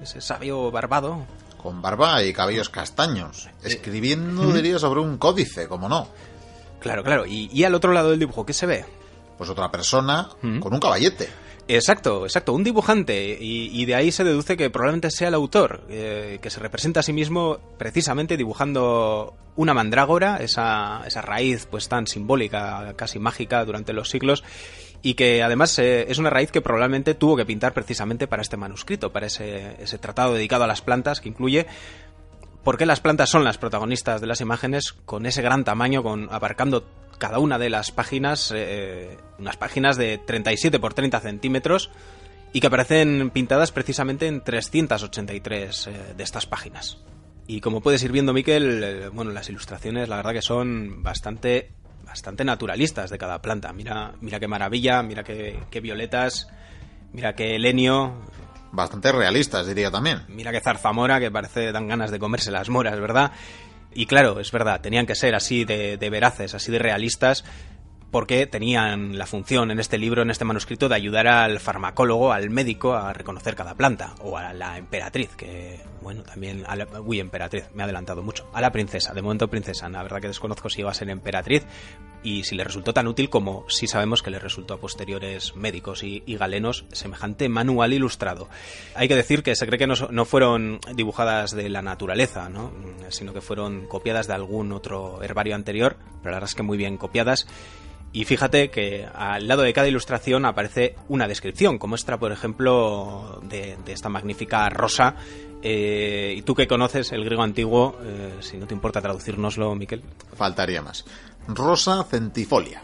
Speaker 2: ese sabio barbado.
Speaker 1: Con barba y cabellos castaños, escribiendo, diría, sobre un códice, como no.
Speaker 2: Claro, claro. Y, y, al otro lado del dibujo, ¿qué se ve?
Speaker 1: Pues otra persona con un caballete.
Speaker 2: Exacto, exacto, un dibujante y, de ahí se deduce que probablemente sea el autor, eh, que se representa a sí mismo precisamente dibujando una mandrágora, esa, esa raíz pues tan simbólica, casi mágica durante los siglos y que además eh, es una raíz que probablemente tuvo que pintar precisamente para este manuscrito, para ese, ese tratado dedicado a las plantas que incluye por qué las plantas son las protagonistas de las imágenes con ese gran tamaño, con abarcando cada una de las páginas, eh, unas páginas de 37 por 30 centímetros y que aparecen pintadas precisamente en 383 eh, de estas páginas. Y como puedes ir viendo, Miquel, eh, bueno, las ilustraciones la verdad que son bastante, bastante naturalistas de cada planta. Mira, mira qué maravilla, mira qué, qué violetas, mira qué lenio,
Speaker 1: bastante realistas, diría también.
Speaker 2: Mira que zarzamora, que parece dan ganas de comerse las moras, ¿verdad? Y claro, es verdad, tenían que ser así de, de veraces, así de realistas, porque tenían la función en este libro, en este manuscrito, de ayudar al farmacólogo, al médico, a reconocer cada planta, o a la emperatriz, que, bueno, también, a la, uy, emperatriz, me ha adelantado mucho, a la princesa, de momento princesa, la verdad que desconozco si iba a ser emperatriz, y si le resultó tan útil como si sabemos que le resultó a posteriores médicos y, galenos semejante manual ilustrado. Hay que decir que se cree que no, no fueron dibujadas de la naturaleza, ¿no? sino que fueron copiadas de algún otro herbario anterior, pero la verdad es que muy bien copiadas, y fíjate que al lado de cada ilustración aparece una descripción, como esta, por ejemplo, de, esta magnífica rosa. Eh, y tú que conoces el griego antiguo, eh, si no te importa traducirnoslo, Miquel.
Speaker 1: Faltaría más. Rosa centifolia.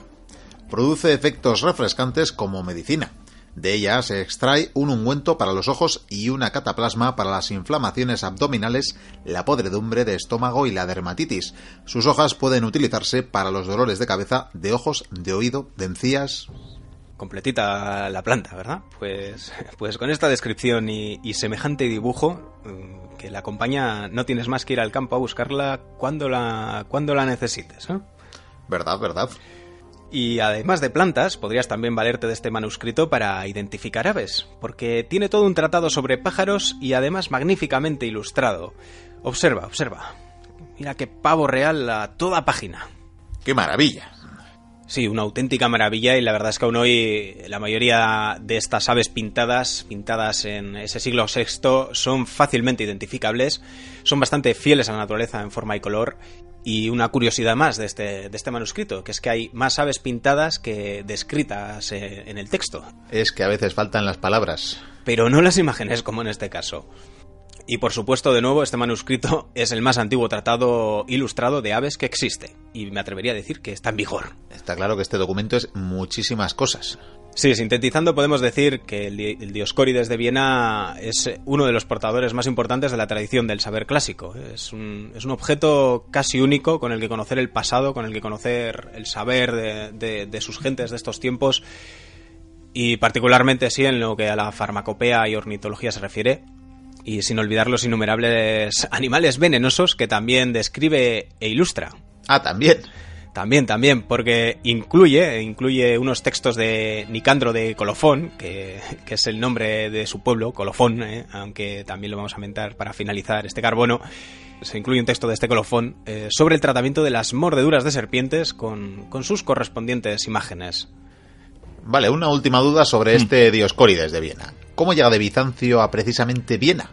Speaker 1: Produce efectos refrescantes como medicina. De ella se extrae un ungüento para los ojos y una cataplasma para las inflamaciones abdominales, la podredumbre de estómago y la dermatitis. Sus hojas pueden utilizarse para los dolores de cabeza, de ojos, de oído, de encías.
Speaker 2: Completita la planta, ¿verdad? Pues, pues con esta descripción y, semejante dibujo mm, que la acompaña, no tienes más que ir al campo a buscarla cuando la, cuando la necesites. ¿eh?
Speaker 1: ¿Verdad, verdad?
Speaker 2: Y además de plantas, podrías también valerte de este manuscrito para identificar aves, porque tiene todo un tratado sobre pájaros y además magníficamente ilustrado. Observa, observa. Mira qué pavo real a toda página.
Speaker 1: ¡Qué maravilla!
Speaker 2: Sí, una auténtica maravilla y la verdad es que aún hoy la mayoría de estas aves pintadas, pintadas en ese siglo VI, son fácilmente identificables, son bastante fieles a la naturaleza en forma y color y una curiosidad más de este, de este manuscrito, que es que hay más aves pintadas que descritas eh, en el texto.
Speaker 1: Es que a veces faltan las palabras.
Speaker 2: Pero no las imágenes como en este caso. Y por supuesto, de nuevo, este manuscrito es el más antiguo tratado ilustrado de aves que existe. Y me atrevería a decir que está en vigor.
Speaker 1: Está claro que este documento es muchísimas cosas.
Speaker 2: Sí, sintetizando podemos decir que el, Dioscórides de Viena es uno de los portadores más importantes de la tradición del saber clásico. Es un, es un objeto casi único con el que conocer el pasado, con el que conocer el saber de, de, de sus gentes de estos tiempos y particularmente sí en lo que a la farmacopea y ornitología se refiere, y sin olvidar los innumerables animales venenosos que también describe e ilustra.
Speaker 1: Ah, también.
Speaker 2: También, también, porque incluye, incluye unos textos de Nicandro de Colofón, que, que es el nombre de su pueblo, Colofón, ¿eh? aunque también lo vamos a mentar para finalizar este carbono. Se incluye un texto de este colofón eh, sobre el tratamiento de las mordeduras de serpientes con, con sus correspondientes imágenes.
Speaker 1: Vale, una última duda sobre
Speaker 2: Mm.
Speaker 1: este Dioscórides de Viena. ¿Cómo llega de Bizancio a precisamente Viena?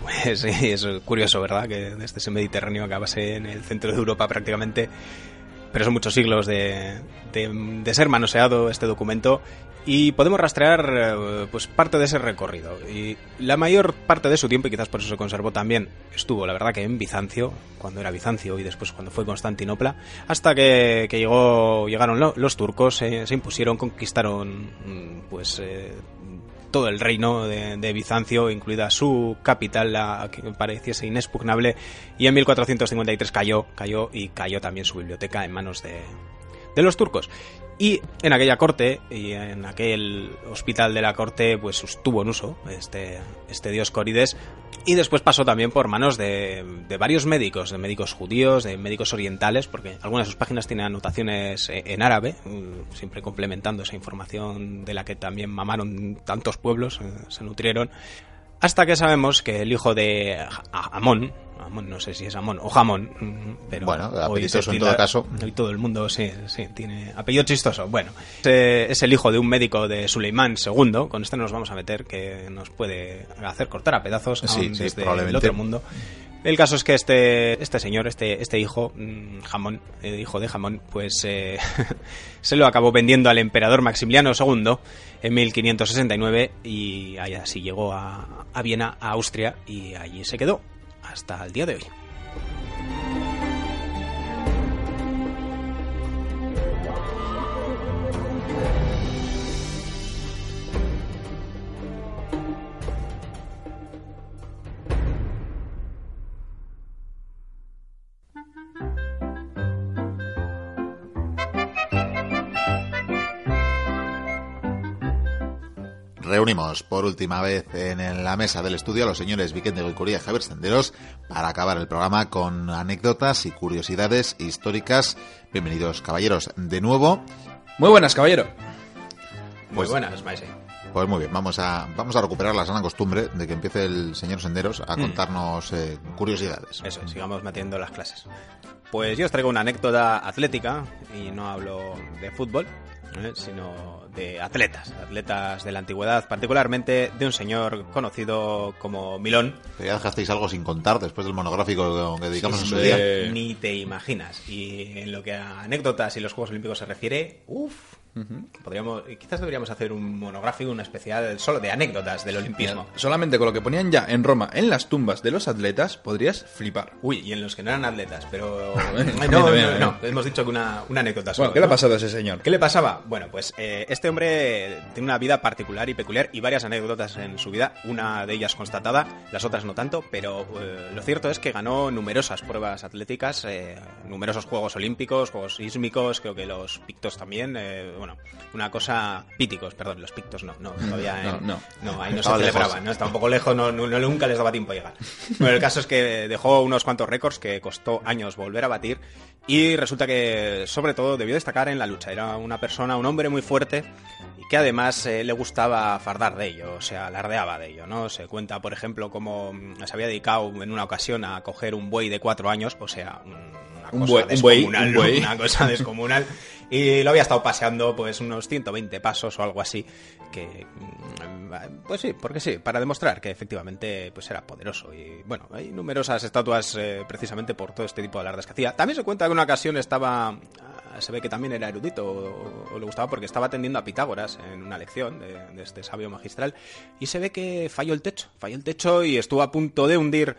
Speaker 2: Pues sí, es curioso, ¿verdad? Que desde ese Mediterráneo acabase en el centro de Europa prácticamente. Pero son muchos siglos de, de, ser manoseado este documento y podemos rastrear eh, pues parte de ese recorrido. Y la mayor parte de su tiempo, y quizás por eso se conservó también, estuvo, la verdad, que en Bizancio, cuando era Bizancio y después cuando fue Constantinopla, hasta que, que llegó, llegaron lo- los turcos, eh, se impusieron, conquistaron mm, pues eh, todo el reino de, Bizancio, incluida su capital, que pareciese inexpugnable, y en 1453 cayó, cayó y cayó también su biblioteca en manos de, de los turcos. Y en aquella corte y en aquel hospital de la corte, pues estuvo en uso este, este dios Corides. Y después pasó también por manos de, varios médicos, de médicos judíos, de médicos orientales, porque algunas de sus páginas tienen anotaciones eh, en árabe, mm, siempre complementando esa información de la que también mamaron tantos pueblos, eh, se nutrieron. Hasta que sabemos que el hijo de Amón, Amón no sé si es Amón o Jamón, pero
Speaker 1: Bueno, apellidoso en todo caso.
Speaker 2: Hoy todo el mundo sí, sí, tiene apellido chistoso. Bueno, es el hijo de un médico de Suleimán II, con este nos vamos a meter, que nos puede hacer cortar a pedazos
Speaker 1: Sí,
Speaker 2: desde el otro mundo. El caso es que este, este señor, este, este hijo, mm, Jamón, eh, hijo de Jamón, pues eh, se lo acabó vendiendo al emperador Maximiliano II en 1569 y así llegó a, a Viena, a Austria, y allí se quedó hasta el día de hoy.
Speaker 1: Reunimos por última vez en la mesa del estudio a los señores Vicente Goicuría y Javier Senderos para acabar el programa con anécdotas y curiosidades históricas. Bienvenidos, caballeros, de nuevo.
Speaker 4: Muy buenas, caballero.
Speaker 2: Muy
Speaker 1: Pues-
Speaker 2: buenas, Maese.
Speaker 1: Pues muy bien, vamos a, vamos a recuperar la sana costumbre de que empiece el señor Senderos a contarnos eh, curiosidades.
Speaker 2: Eso, es, sigamos metiendo las clases. Pues yo os traigo una anécdota atlética, y no hablo de fútbol, ¿eh? sino de atletas, atletas de la antigüedad, particularmente de un señor conocido como Milón.
Speaker 1: Ya dejasteis algo sin contar después del monográfico que dedicamos en su día.
Speaker 2: Ni te imaginas. Y en lo que a anécdotas y los Juegos Olímpicos se refiere, uff, podríamos, quizás deberíamos hacer un monográfico, un especial solo de anécdotas del olimpismo.
Speaker 4: Solamente con lo que ponían ya en Roma en las tumbas de los atletas podrías flipar.
Speaker 2: Uy, y en los que no eran atletas, pero...
Speaker 4: Bueno,
Speaker 2: no, no, no,
Speaker 4: también.
Speaker 2: no, hemos dicho que una, una anécdota solo.
Speaker 4: Bueno, ¿qué le ha pasado a ese señor?
Speaker 2: ¿Qué le pasaba? Bueno, pues eh, este hombre tiene una vida particular y peculiar y varias anécdotas en su vida, una de ellas constatada, las otras no tanto, pero eh, lo cierto es que ganó numerosas pruebas atléticas, eh, numerosos Juegos Olímpicos, Juegos Sísmicos, creo que los Pictos también, eh, bueno, una cosa... Píticos, perdón, los pictos no, no, todavía...
Speaker 5: No,
Speaker 2: en-
Speaker 5: no.
Speaker 2: no, ahí no
Speaker 1: Estaba
Speaker 2: se
Speaker 1: lejos.
Speaker 2: celebraba, ¿no? Estaba un poco lejos, no, no- no- nunca les daba tiempo a llegar. Bueno, el caso es que dejó unos cuantos récords que costó años volver a batir y resulta que, sobre todo, debió destacar en la lucha. Era una persona, un hombre muy fuerte y que además eh, le gustaba fardar de ello, o sea, alardeaba de ello, ¿no? Se cuenta, por ejemplo, cómo se había dedicado en una ocasión a coger un buey de cuatro años, o sea, una
Speaker 5: Un
Speaker 2: cosa
Speaker 5: buey- un buey,
Speaker 2: descomunal,
Speaker 5: un
Speaker 2: ¿no?
Speaker 5: buey.
Speaker 2: Una cosa descomunal. Y lo había estado paseando pues unos 120 pasos o algo así, que mm, pues sí, porque sí, para demostrar que efectivamente pues era poderoso. Y bueno, hay numerosas estatuas eh, precisamente por todo este tipo de alardes que hacía. También se cuenta que en una ocasión estaba, ah, se ve que también era erudito o, le gustaba porque estaba atendiendo a Pitágoras en una lección de este sabio magistral y se ve que falló el techo, falló el techo y estuvo a punto de hundir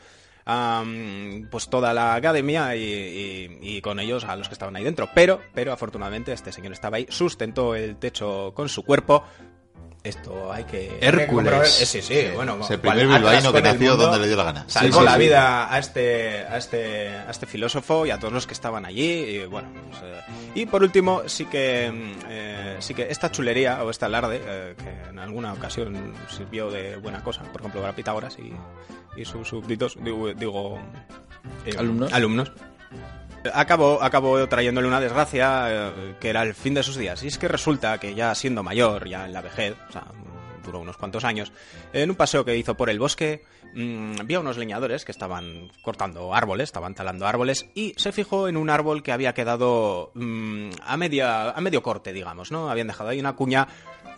Speaker 2: pues toda la academia y, y- y con ellos a los que estaban ahí dentro. Pero, pero afortunadamente este señor estaba ahí, sustentó el techo con su cuerpo. Esto hay que...
Speaker 5: Hércules.
Speaker 2: Eh, sí, sí, bueno.
Speaker 1: Es el primer bilbaíno que nació
Speaker 2: mundo,
Speaker 1: donde le dio la gana.
Speaker 2: Salvó
Speaker 5: Sí, sí,
Speaker 2: la
Speaker 5: sí.
Speaker 2: vida a este, a este, a este filósofo y a todos los que estaban allí. Y bueno, pues, eh, y por último, sí que, mm, eh, sí que esta chulería o este alarde, eh, que en alguna ocasión sirvió de buena cosa, por ejemplo, para Pitágoras y, y sus súbditos, digo, digo, eh,
Speaker 5: ¿Alumnos?
Speaker 2: alumnos. Acabó, acabó trayéndole una desgracia eh, que era el fin de sus días. Y es que resulta que ya siendo mayor, ya en la vejez, o sea, duró unos cuantos años, en un paseo que hizo por el bosque, mm, vio a unos leñadores que estaban cortando árboles, estaban talando árboles, y se fijó en un árbol que había quedado mm, a, media, a medio corte, digamos, ¿no? Habían dejado ahí una cuña.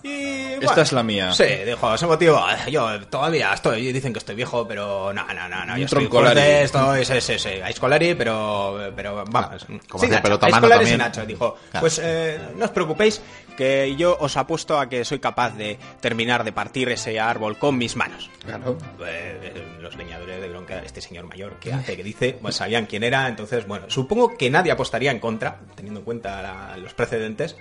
Speaker 2: Y,
Speaker 5: Esta es la mía.
Speaker 2: Sí, dijo, ese motivo, "Eh, yo todavía estoy, dicen que estoy viejo, pero no, no, no, no, yo estoy fuerte, estoy, sí, sí, sí, a Escolari, pero, pero vamos.
Speaker 1: Como
Speaker 2: sin Nacho,
Speaker 1: pelota
Speaker 2: a
Speaker 1: mano
Speaker 2: Escolari
Speaker 1: también.
Speaker 2: sin Nacho, dijo,
Speaker 1: Claro.
Speaker 2: pues eh, no os preocupéis, que yo os apuesto a que soy capaz de terminar de partir ese árbol con mis manos.
Speaker 5: Claro.
Speaker 2: Eh, los leñadores de bronca, este señor mayor que hace, que dice, pues sabían quién era, entonces, bueno, supongo que nadie apostaría en contra, teniendo en cuenta la- los precedentes.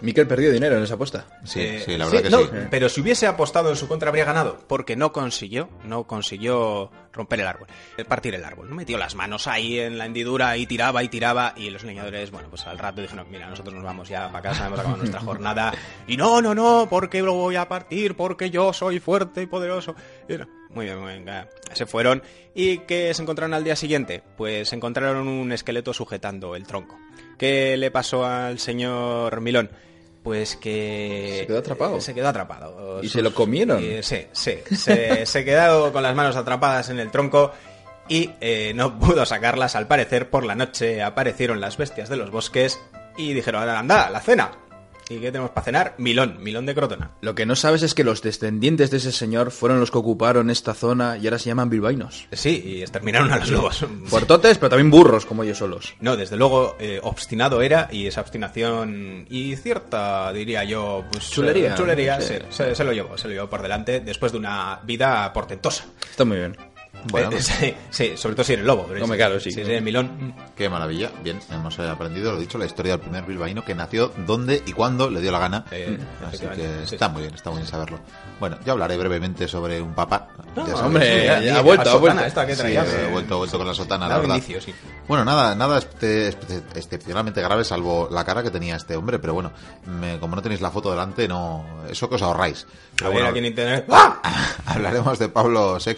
Speaker 5: Miquel perdió dinero en esa apuesta.
Speaker 1: Sí,
Speaker 2: Eh,
Speaker 1: sí, la verdad que
Speaker 2: no,
Speaker 1: sí.
Speaker 2: Pero si hubiese apostado en su contra habría ganado, porque no consiguió, no consiguió romper el árbol, eh, partir el árbol. No metió las manos ahí en la hendidura y tiraba y tiraba y los leñadores, bueno, pues al rato dijeron, mira, nosotros nos vamos ya para casa, hemos acabado nuestra jornada y no, no, no, porque lo voy a partir, porque yo soy fuerte y poderoso. Y no, muy bien, muy bien, ya. se fueron y ¿qué se encontraron al día siguiente? Pues encontraron un esqueleto sujetando el tronco. ¿Qué le pasó al señor Milón? Pues que...
Speaker 5: Se quedó atrapado.
Speaker 2: Se quedó atrapado.
Speaker 5: ¿Y se lo comieron?
Speaker 2: Eh, sí, sí. Se, se quedó con las manos atrapadas en el tronco y eh, no pudo sacarlas. Al parecer, por la noche aparecieron las bestias de los bosques y dijeron, anda, la cena. ¿Y qué tenemos para cenar? Milón, milón de crotona.
Speaker 5: Lo que no sabes es que los descendientes de ese señor fueron los que ocuparon esta zona y ahora se llaman bilbaínos.
Speaker 2: Sí, y exterminaron a los lobos.
Speaker 5: Fuertotes, pero también burros como ellos solos.
Speaker 2: No, desde luego, eh, obstinado era y esa obstinación y cierta, diría yo, pues...
Speaker 5: Chulería.
Speaker 2: eh, chulería,
Speaker 5: Sí.
Speaker 2: sí, se, se lo llevó, se lo llevó por delante después de una vida portentosa.
Speaker 5: Está muy bien.
Speaker 1: Bueno,
Speaker 2: Eh,
Speaker 1: pues,
Speaker 2: sí, sí, sobre todo si eres lobo. pero
Speaker 5: Hombre,
Speaker 2: sí,
Speaker 5: claro, sí.
Speaker 2: Si eres milón.
Speaker 1: qué maravilla. Bien, hemos aprendido, lo dicho, la historia del primer bilbaíno que nació donde y cuándo le dio la gana.
Speaker 2: Eh,
Speaker 1: Así
Speaker 2: efectivamente,
Speaker 1: que
Speaker 2: sí,
Speaker 1: está
Speaker 2: sí.
Speaker 1: muy bien, está muy bien saberlo. Bueno, yo hablaré brevemente sobre un papa.
Speaker 2: No,
Speaker 1: Ya
Speaker 5: hombre,
Speaker 2: ya,
Speaker 5: ya ha vuelto, ha vuelto.
Speaker 2: esta que
Speaker 1: Sí,
Speaker 2: traías,
Speaker 1: he
Speaker 2: eh,
Speaker 1: vuelto, vuelto con la sotana, la verdad.
Speaker 2: inicio, sí.
Speaker 1: Bueno, nada, nada este- este- excepcionalmente grave, salvo la cara que tenía este hombre, pero bueno, me- como no tenéis la foto delante, no, eso que os ahorráis.
Speaker 2: A
Speaker 1: Pero
Speaker 2: ver,
Speaker 1: bueno,
Speaker 2: aquí en internet. ¡Ah!
Speaker 1: hablaremos de Pablo VI,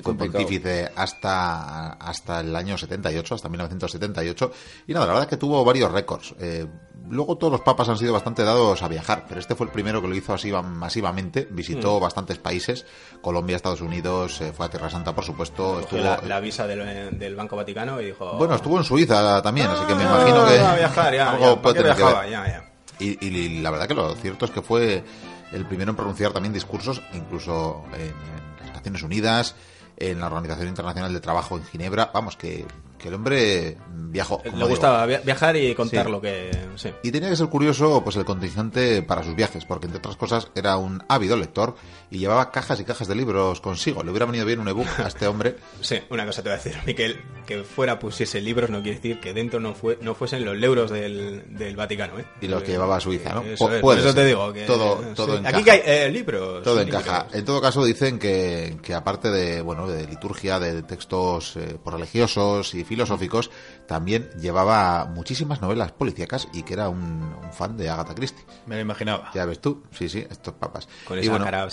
Speaker 1: que fue pontífice hasta, hasta el año 78, hasta 1978. Y nada, la verdad es que tuvo varios récords. Eh, luego todos los papas han sido bastante dados a viajar, pero este fue el primero que lo hizo así masivamente.
Speaker 2: Mm.
Speaker 1: Visitó bastantes países, Colombia, Estados Unidos, eh, fue a Tierra Santa, por supuesto. Estuvo,
Speaker 2: la, la visa del, del Banco Vaticano y dijo...
Speaker 1: bueno, estuvo en Suiza también, así que me
Speaker 2: "Ah,
Speaker 1: imagino que
Speaker 2: va a viajar, ya,
Speaker 1: algo
Speaker 2: ya, ¿para
Speaker 1: puede
Speaker 2: qué
Speaker 1: tener que
Speaker 2: viajaba?
Speaker 1: ver.
Speaker 2: Ya, ya.
Speaker 1: Y, y la verdad que lo cierto es que fue el primero en pronunciar también discursos, incluso en, en las Naciones Unidas, en la Organización Internacional del Trabajo en Ginebra. Vamos, que, que el hombre viajó.
Speaker 2: Le
Speaker 1: digo.
Speaker 2: gustaba via- viajar y contar
Speaker 1: Sí.
Speaker 2: lo que... Sí.
Speaker 1: Y tenía que ser curioso pues el contingente para sus viajes, porque entre otras cosas era un ávido lector y llevaba cajas y cajas de libros consigo. Le hubiera venido bien un ebook a este hombre.
Speaker 2: Sí, una cosa te voy a decir, Miquel, que fuera pusiese libros no quiere decir que dentro no fue no fuesen los euros del, del Vaticano, ¿eh?
Speaker 1: Y los que llevaba a Suiza, ¿no?
Speaker 2: Eso,
Speaker 1: Pu-
Speaker 2: es,
Speaker 1: puede
Speaker 2: eso te digo que
Speaker 1: Todo-
Speaker 2: sí.
Speaker 1: todo
Speaker 2: Aquí
Speaker 1: encaja.
Speaker 2: que hay eh, libros.
Speaker 1: Todo
Speaker 2: libros.
Speaker 1: encaja. En todo caso dicen que, que aparte de bueno de liturgia, de textos eh, por religiosos y filosóficos, también llevaba muchísimas novelas policíacas y que era un, un fan de Agatha Christie.
Speaker 4: Me lo imaginaba.
Speaker 1: Ya ves tú, sí, sí, estos papas.
Speaker 2: Con
Speaker 1: Y
Speaker 2: esa
Speaker 1: bueno,
Speaker 2: cara.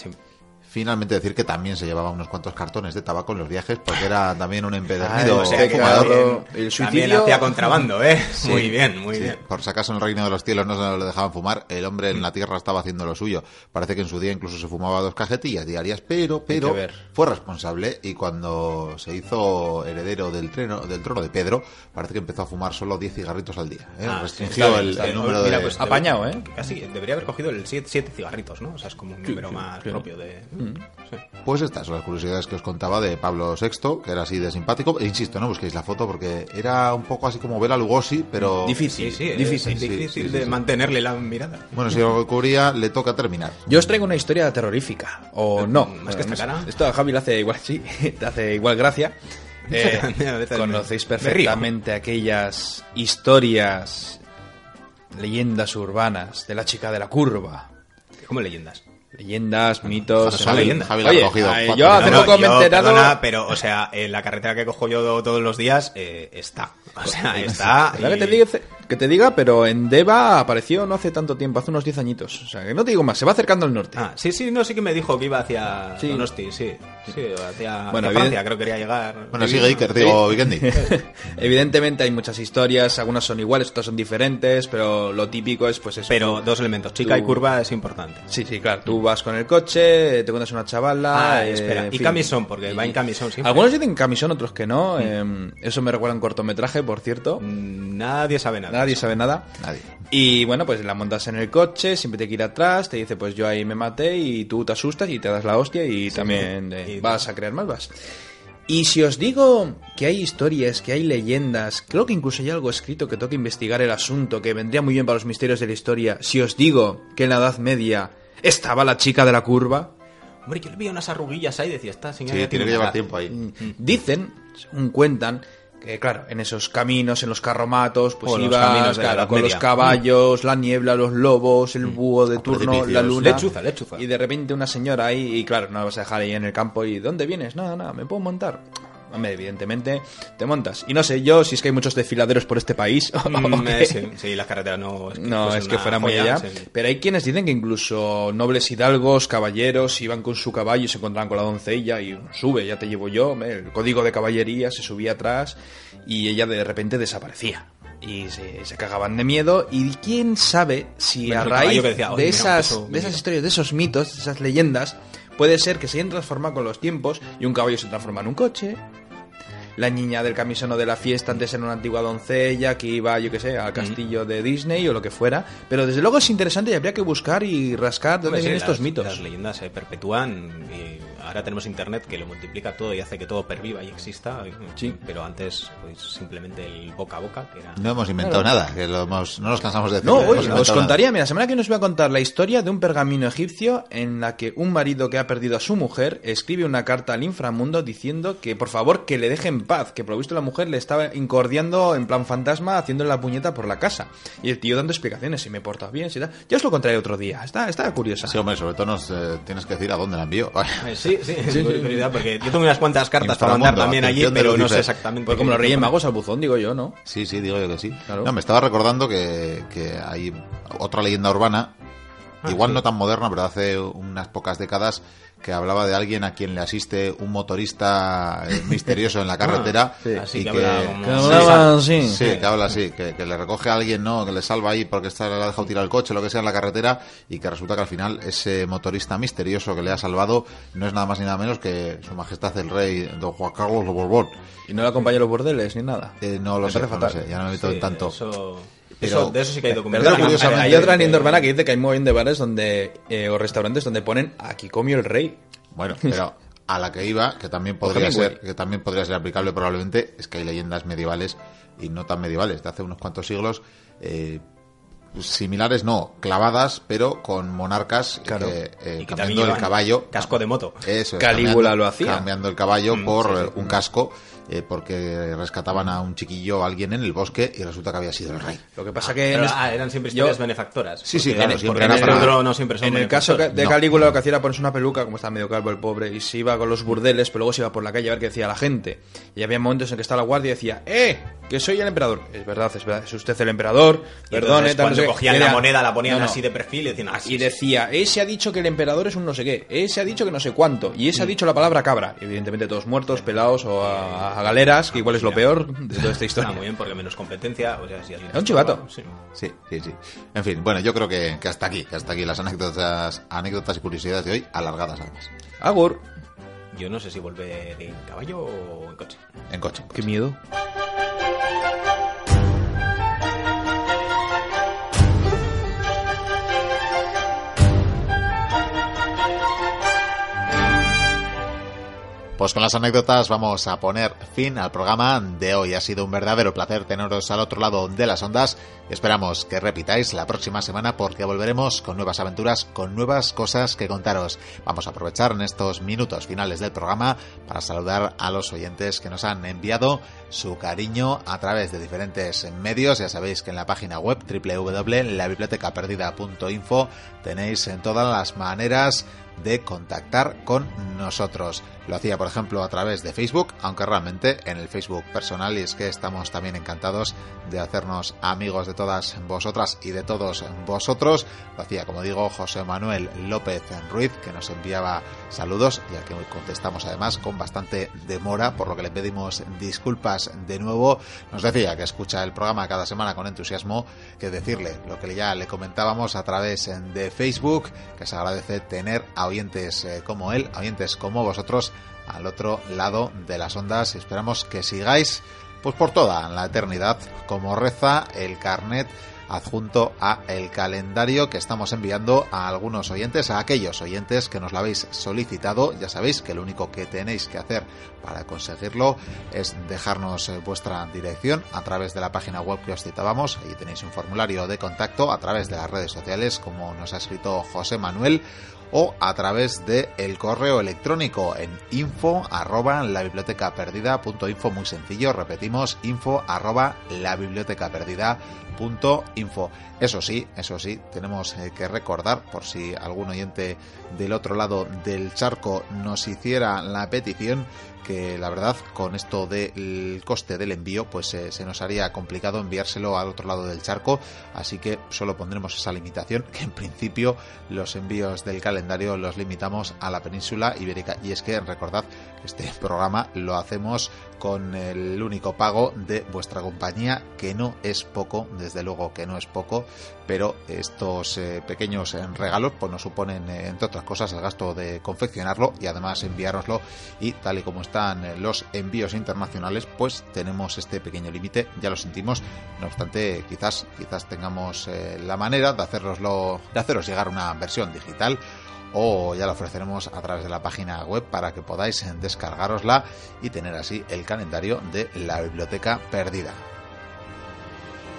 Speaker 1: Finalmente decir que también se llevaba unos cuantos cartones de tabaco en los viajes porque era también un
Speaker 4: Ay,
Speaker 1: empedernido
Speaker 4: o sea
Speaker 1: fumador.
Speaker 4: claro,
Speaker 2: también,
Speaker 4: el
Speaker 2: también hacía contrabando, ¿eh?
Speaker 1: Sí,
Speaker 2: muy bien, muy
Speaker 1: sí.
Speaker 2: bien.
Speaker 1: Por si acaso en el reino de los cielos no se le dejaban fumar, el hombre en la tierra estaba haciendo lo suyo. Parece que en su día incluso se fumaba dos cajetillas diarias, pero, pero fue responsable y cuando se hizo heredero del, treno, del trono de Pedro, parece que empezó a fumar solo 10 cigarritos al día. ¿eh?
Speaker 2: Ah,
Speaker 1: Restringió
Speaker 2: está bien,
Speaker 1: el, número
Speaker 2: Mira,
Speaker 1: de...
Speaker 2: pues,
Speaker 4: Apañado,
Speaker 2: debe-
Speaker 4: ¿eh?
Speaker 2: Casi, debería haber cogido el 7 cigarritos, ¿no? O sea, es como un número más propio de... Sí.
Speaker 1: Pues estas son las curiosidades que os contaba de Pablo VI, que era así de simpático. E insisto, no busquéis la foto porque era un poco así como Bela Lugosi, pero...
Speaker 4: Difícil,
Speaker 2: Sí, sí, es
Speaker 4: difícil.
Speaker 2: difícil de
Speaker 1: sí.
Speaker 2: mantenerle la mirada.
Speaker 1: Bueno, si lo cubría, le toca terminar.
Speaker 4: Yo os traigo una historia terrorífica. O no.
Speaker 2: ¿Más que esta cara?
Speaker 4: Esto a Javi le hace igual, sí. Te hace igual gracia. Eh, conocéis perfectamente aquellas historias, leyendas urbanas de la chica de la curva.
Speaker 2: Como leyendas.
Speaker 4: Leyendas, mitos.
Speaker 2: son leyendas.
Speaker 4: Oye,
Speaker 1: cuatro
Speaker 4: yo hace poco me he enterado.
Speaker 2: perdona, pero, o sea, en la carretera que cojo yo todos los días eh, está. O sea, está.
Speaker 4: ¿Verdad que,
Speaker 2: y-
Speaker 4: que te diga, pero en Deva apareció no hace tanto tiempo, hace unos 10 añitos. O sea, que no te digo más, se va acercando al norte.
Speaker 2: Ah, sí, sí, no, sí que me dijo que iba hacia
Speaker 4: Sí.
Speaker 2: Donosti, sí. Sí, hacia,
Speaker 4: Bueno,
Speaker 2: hacia Francia, creo que quería llegar.
Speaker 1: Bueno, sigue Iker, digo, Vikendi.
Speaker 4: Evidentemente hay muchas historias, algunas son iguales, otras son diferentes, pero lo típico es pues eso.
Speaker 2: Pero dos elementos, chica y curva es importante.
Speaker 4: Sí, sí, claro. Tú vas con el coche, te cuentas una chavala.
Speaker 2: Ah,
Speaker 4: eh,
Speaker 2: espera, y
Speaker 4: fin.
Speaker 2: camisón, porque va en camisón siempre.
Speaker 4: Algunos dicen camisón, otros que no. eh, eso me recuerda a un cortometraje, por cierto.
Speaker 2: Mm, Nadie sabe nada.
Speaker 4: Nadie sabe nada.
Speaker 1: Nadie.
Speaker 4: Y bueno, pues la montas en el coche, siempre te que ir atrás, te dice, pues yo ahí me maté y tú te asustas y te das la hostia y también
Speaker 2: sí.
Speaker 4: eh,
Speaker 2: Y-
Speaker 4: vas a crear malvas. Y si os digo que hay historias, que hay leyendas, creo que incluso hay algo escrito que toca investigar el asunto, que vendría muy bien para los misterios de la historia, si os digo que en la Edad Media estaba la chica de la curva,
Speaker 2: Hombre, yo le vi unas arruguillas ahí decía, esta señora
Speaker 1: Sí, tiene que llevar
Speaker 2: edad".
Speaker 1: tiempo ahí.
Speaker 4: Mm. dicen, según cuentan, que claro, en esos caminos, en los carromatos, pues
Speaker 2: los
Speaker 4: ibas claro,
Speaker 2: Edad
Speaker 4: con los caballos, la niebla, los lobos, el búho de
Speaker 1: Los
Speaker 4: turno, la luna.
Speaker 2: Lechuza, lechuza.
Speaker 4: Y de repente una señora ahí, y claro, no la vas a dejar ahí en el campo y ¿dónde vienes? Nada, nada, ¿me puedo montar? Hombre, evidentemente te montas. Y no sé yo si es que hay muchos desfiladeros por este país.
Speaker 2: Mm, eh, sí, sí, las carreteras no es que,
Speaker 4: No, es que fuera muy allá.
Speaker 2: sí.
Speaker 4: Pero hay quienes dicen que incluso nobles hidalgos, caballeros, iban con su caballo y se encontraban con la doncella y sube, ya te llevo yo. El código de caballería se subía atrás y ella de repente desaparecía. Y se, se cagaban de miedo. Y quién sabe si a raíz
Speaker 2: caballo que decía, "Ay,
Speaker 4: de,
Speaker 2: mira,
Speaker 4: esas, de esas
Speaker 2: mira".
Speaker 4: historias, de esos mitos, de esas leyendas, puede ser que se hayan transformado con los tiempos y un caballo se transforma en un coche. La niña del camisono de la fiesta antes era una antigua doncella que iba, yo qué sé, al castillo de Disney o lo que fuera. Pero desde luego es interesante y habría que buscar y rascar dónde
Speaker 2: sí,
Speaker 4: vienen estos
Speaker 2: las-
Speaker 4: mitos.
Speaker 2: Las leyendas se perpetúan y ahora tenemos internet que lo multiplica todo y hace que todo perviva y exista.
Speaker 4: Sí.
Speaker 2: Pero antes, pues simplemente el boca a boca, que era.
Speaker 1: No hemos inventado nada, que lo hemos- no nos cansamos de decir.
Speaker 4: No, oye, os contaría, mira, la semana que viene os voy a contar la historia de un pergamino egipcio en la que un marido que ha perdido a su mujer escribe una carta al inframundo diciendo que por favor que le deje en paz, que por lo visto la mujer le estaba incordiando en plan fantasma haciéndole la puñeta por la casa. Y el tío dando explicaciones, si me portas bien, si tal. Ya os lo contaré otro día, está, está curiosa.
Speaker 1: Sí, hombre, sobre todo nos eh, tienes que decir a dónde la envió.
Speaker 2: Eh, Sí, sí, curiosidad, porque yo tengo unas cuantas cartas para mandar también allí, pero no sé exactamente.
Speaker 4: Pues como los Reyes Magos al buzón, digo yo, ¿no?
Speaker 1: Sí, sí, digo yo que sí.
Speaker 4: Claro.
Speaker 1: No, me estaba recordando que, que hay otra leyenda urbana,
Speaker 2: Ah,
Speaker 1: igual
Speaker 2: sí.
Speaker 1: no tan moderna, pero hace unas pocas décadas, que hablaba de alguien a quien le asiste un motorista eh, misterioso en la carretera.
Speaker 4: sí.
Speaker 2: Así
Speaker 1: y
Speaker 2: que
Speaker 1: que,
Speaker 4: Que hablaba así.
Speaker 1: Sí, que habla así, que, que le recoge a alguien, ¿no? Que le salva ahí porque está, le ha dejado tirar el coche, lo que sea, en la carretera, y que resulta que al final ese motorista misterioso que le ha salvado no es nada más ni nada menos que su majestad el rey don Juan Carlos de Borbón.
Speaker 4: Y no le acompaña a los bordeles ni nada.
Speaker 1: Eh, no lo sé, no sé, ya no me meto
Speaker 2: Sí,
Speaker 1: en tanto.
Speaker 2: Eso,
Speaker 1: Pero-
Speaker 2: eso- de eso sí que hay.
Speaker 1: Pero curiosamente-
Speaker 4: hay otra leyenda urbana que dice que hay un montón de bares donde, eh, o restaurantes donde ponen aquí comió el rey.
Speaker 1: Bueno, pero a la que iba, que también podría ser, que también podría ser aplicable probablemente, es que hay leyendas medievales y no tan medievales, de hace unos cuantos siglos, eh, similares, no, clavadas, pero con monarcas
Speaker 5: Claro.
Speaker 1: eh, eh, cambiando el caballo.
Speaker 2: Casco de moto.
Speaker 1: Eso es,
Speaker 5: Calígula lo hacía.
Speaker 1: Cambiando el caballo
Speaker 2: Mm,
Speaker 1: por
Speaker 2: sí, sí.
Speaker 1: un casco, eh, porque rescataban a un chiquillo o alguien en el bosque y resulta que había sido el rey.
Speaker 5: Lo que pasa que...
Speaker 2: Ah, eran siempre
Speaker 5: yo-
Speaker 2: historias benefactoras.
Speaker 1: Sí, sí,
Speaker 2: Porque-
Speaker 1: claro,
Speaker 2: porque
Speaker 1: siempre
Speaker 2: en
Speaker 1: era
Speaker 2: el
Speaker 1: para-
Speaker 2: otro no siempre son
Speaker 5: En el caso de
Speaker 1: No.
Speaker 5: Calígula lo que hacía era ponerse una peluca, como estaba medio calvo el pobre, y se iba con los burdeles, pero luego se iba por la calle a ver qué decía la gente. Y había momentos en que estaba la guardia y decía, ¡eh! Que soy el emperador. Es verdad, es verdad, es usted el emperador. Perdone,
Speaker 2: entonces, cuando
Speaker 5: sé qué".
Speaker 2: cogían
Speaker 5: Era-
Speaker 2: la moneda, la ponían
Speaker 5: No, no.
Speaker 2: así de perfil y decían, ah, sí,
Speaker 5: Y decía, ese ha dicho que el emperador es un no sé qué, ese ha dicho que no sé cuánto, y ese ha dicho la palabra cabra. Evidentemente todos muertos, pelados o a, a galeras, que igual es lo peor de toda esta
Speaker 2: Está
Speaker 5: historia.
Speaker 2: muy bien porque menos competencia. O sea, si alguien
Speaker 5: Era un chivato.
Speaker 2: Sí.
Speaker 1: Sí, sí, sí. En fin, bueno, yo creo que, que hasta aquí, que hasta aquí las anécdotas, anécdotas y curiosidades de hoy, alargadas además,
Speaker 5: Agur.
Speaker 2: Yo no sé si vuelve en caballo o en coche.
Speaker 1: en coche.
Speaker 5: Qué miedo.
Speaker 1: Pues con las anécdotas vamos a poner fin al programa de hoy. Ha sido un verdadero placer teneros al otro lado de las ondas. Esperamos que repitáis la próxima semana porque volveremos con nuevas aventuras, con nuevas cosas que contaros. Vamos a aprovechar en estos minutos finales del programa para saludar a los oyentes que nos han enviado su cariño a través de diferentes medios. Ya sabéis que en la página web www.labibliotecaperdida.info tenéis en todas las maneras de contactar con nosotros. Lo hacía, por ejemplo, a través de Facebook, aunque realmente en el Facebook personal, y es que estamos también encantados de hacernos amigos de todas vosotras y de todos vosotros. Lo hacía, como digo, José Manuel López Ruiz, que nos enviaba saludos y al que contestamos además con bastante demora, por lo que le pedimos disculpas de nuevo. Nos decía que escucha el programa cada semana con entusiasmo, que decirle lo que ya le comentábamos a través de Facebook, que se agradece tener a oyentes eh, como él, oyentes como vosotros al otro lado de las ondas esperamos que sigáis pues por toda la eternidad como reza el carnet adjunto a el calendario que estamos enviando a algunos oyentes, a aquellos oyentes que nos lo habéis solicitado. Ya sabéis que lo único que tenéis que hacer para conseguirlo es dejarnos eh, vuestra dirección a través de la página web que os citábamos. Allí tenéis un formulario de contacto a través de las redes sociales, como nos ha escrito José Manuel o a través de el correo electrónico en info arroba la biblioteca perdida punto info muy sencillo repetimos info arroba la biblioteca perdida punto info. Eso sí eso sí tenemos eh, que recordar por si algún oyente del otro lado del charco nos hiciera la petición que la verdad con esto del coste del envío pues eh, se nos haría complicado enviárselo al otro lado del charco. Así que solo pondremos esa limitación que en principio los envíos del calendario los limitamos a la península ibérica. Y es que recordad que este programa lo hacemos con el único pago de vuestra compañía que no es poco desde luego que no es poco pero estos eh, pequeños eh, regalos pues nos suponen eh, entre otras cosas el gasto de confeccionarlo y además enviároslo. Y tal y como están los envíos internacionales pues tenemos este pequeño límite ya lo sentimos. No obstante quizás quizás tengamos la manera de haceroslo de haceros llegar una versión digital o ya la ofreceremos a través de la página web para que podáis descargarosla y tener así el calendario de la biblioteca perdida.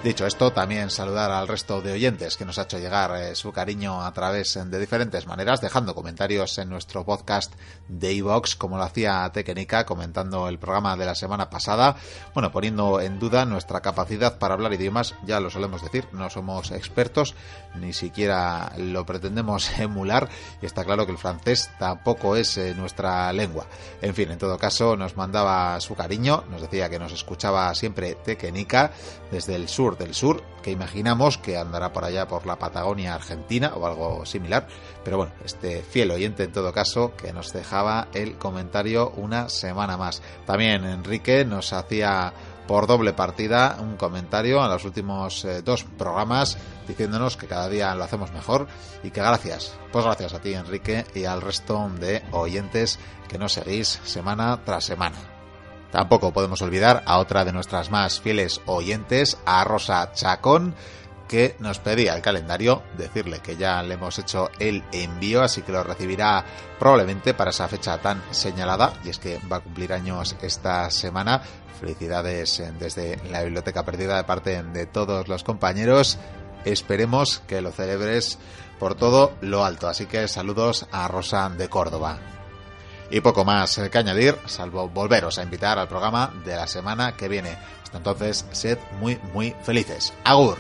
Speaker 1: Dicho esto, también saludar al resto de oyentes que nos ha hecho llegar eh, su cariño a través eh, de diferentes maneras, dejando comentarios en nuestro podcast de iVox, como lo hacía Tekenica, comentando el programa de la semana pasada, bueno, poniendo en duda nuestra capacidad para hablar idiomas, ya lo solemos decir, no somos expertos, ni siquiera lo pretendemos emular, y está claro que el francés tampoco es eh, nuestra lengua. En fin, en todo caso, nos mandaba su cariño, nos decía que nos escuchaba siempre Tekenica desde el sur del sur, que imaginamos que andará por allá por la Patagonia Argentina o algo similar. Pero bueno, este fiel oyente en todo caso que nos dejaba el comentario una semana más. También Enrique nos hacía por doble partida un comentario en los últimos eh, dos programas diciéndonos que cada día lo hacemos mejor y que gracias, pues gracias a ti Enrique y al resto de oyentes que nos seguís semana tras semana. Tampoco podemos olvidar a otra de nuestras más fieles oyentes, a Rosa Chacón, que nos pedía el calendario, decirle que ya le hemos hecho el envío, así que lo recibirá probablemente para esa fecha tan señalada, y es que va a cumplir años esta semana. Felicidades desde la Biblioteca Perdida de parte de todos los compañeros. esperemos que lo celebres por todo lo alto. Así que saludos a Rosa de Córdoba. Y poco más que añadir, salvo volveros a invitar al programa de la semana que viene. Hasta entonces, sed muy, muy felices. Agur.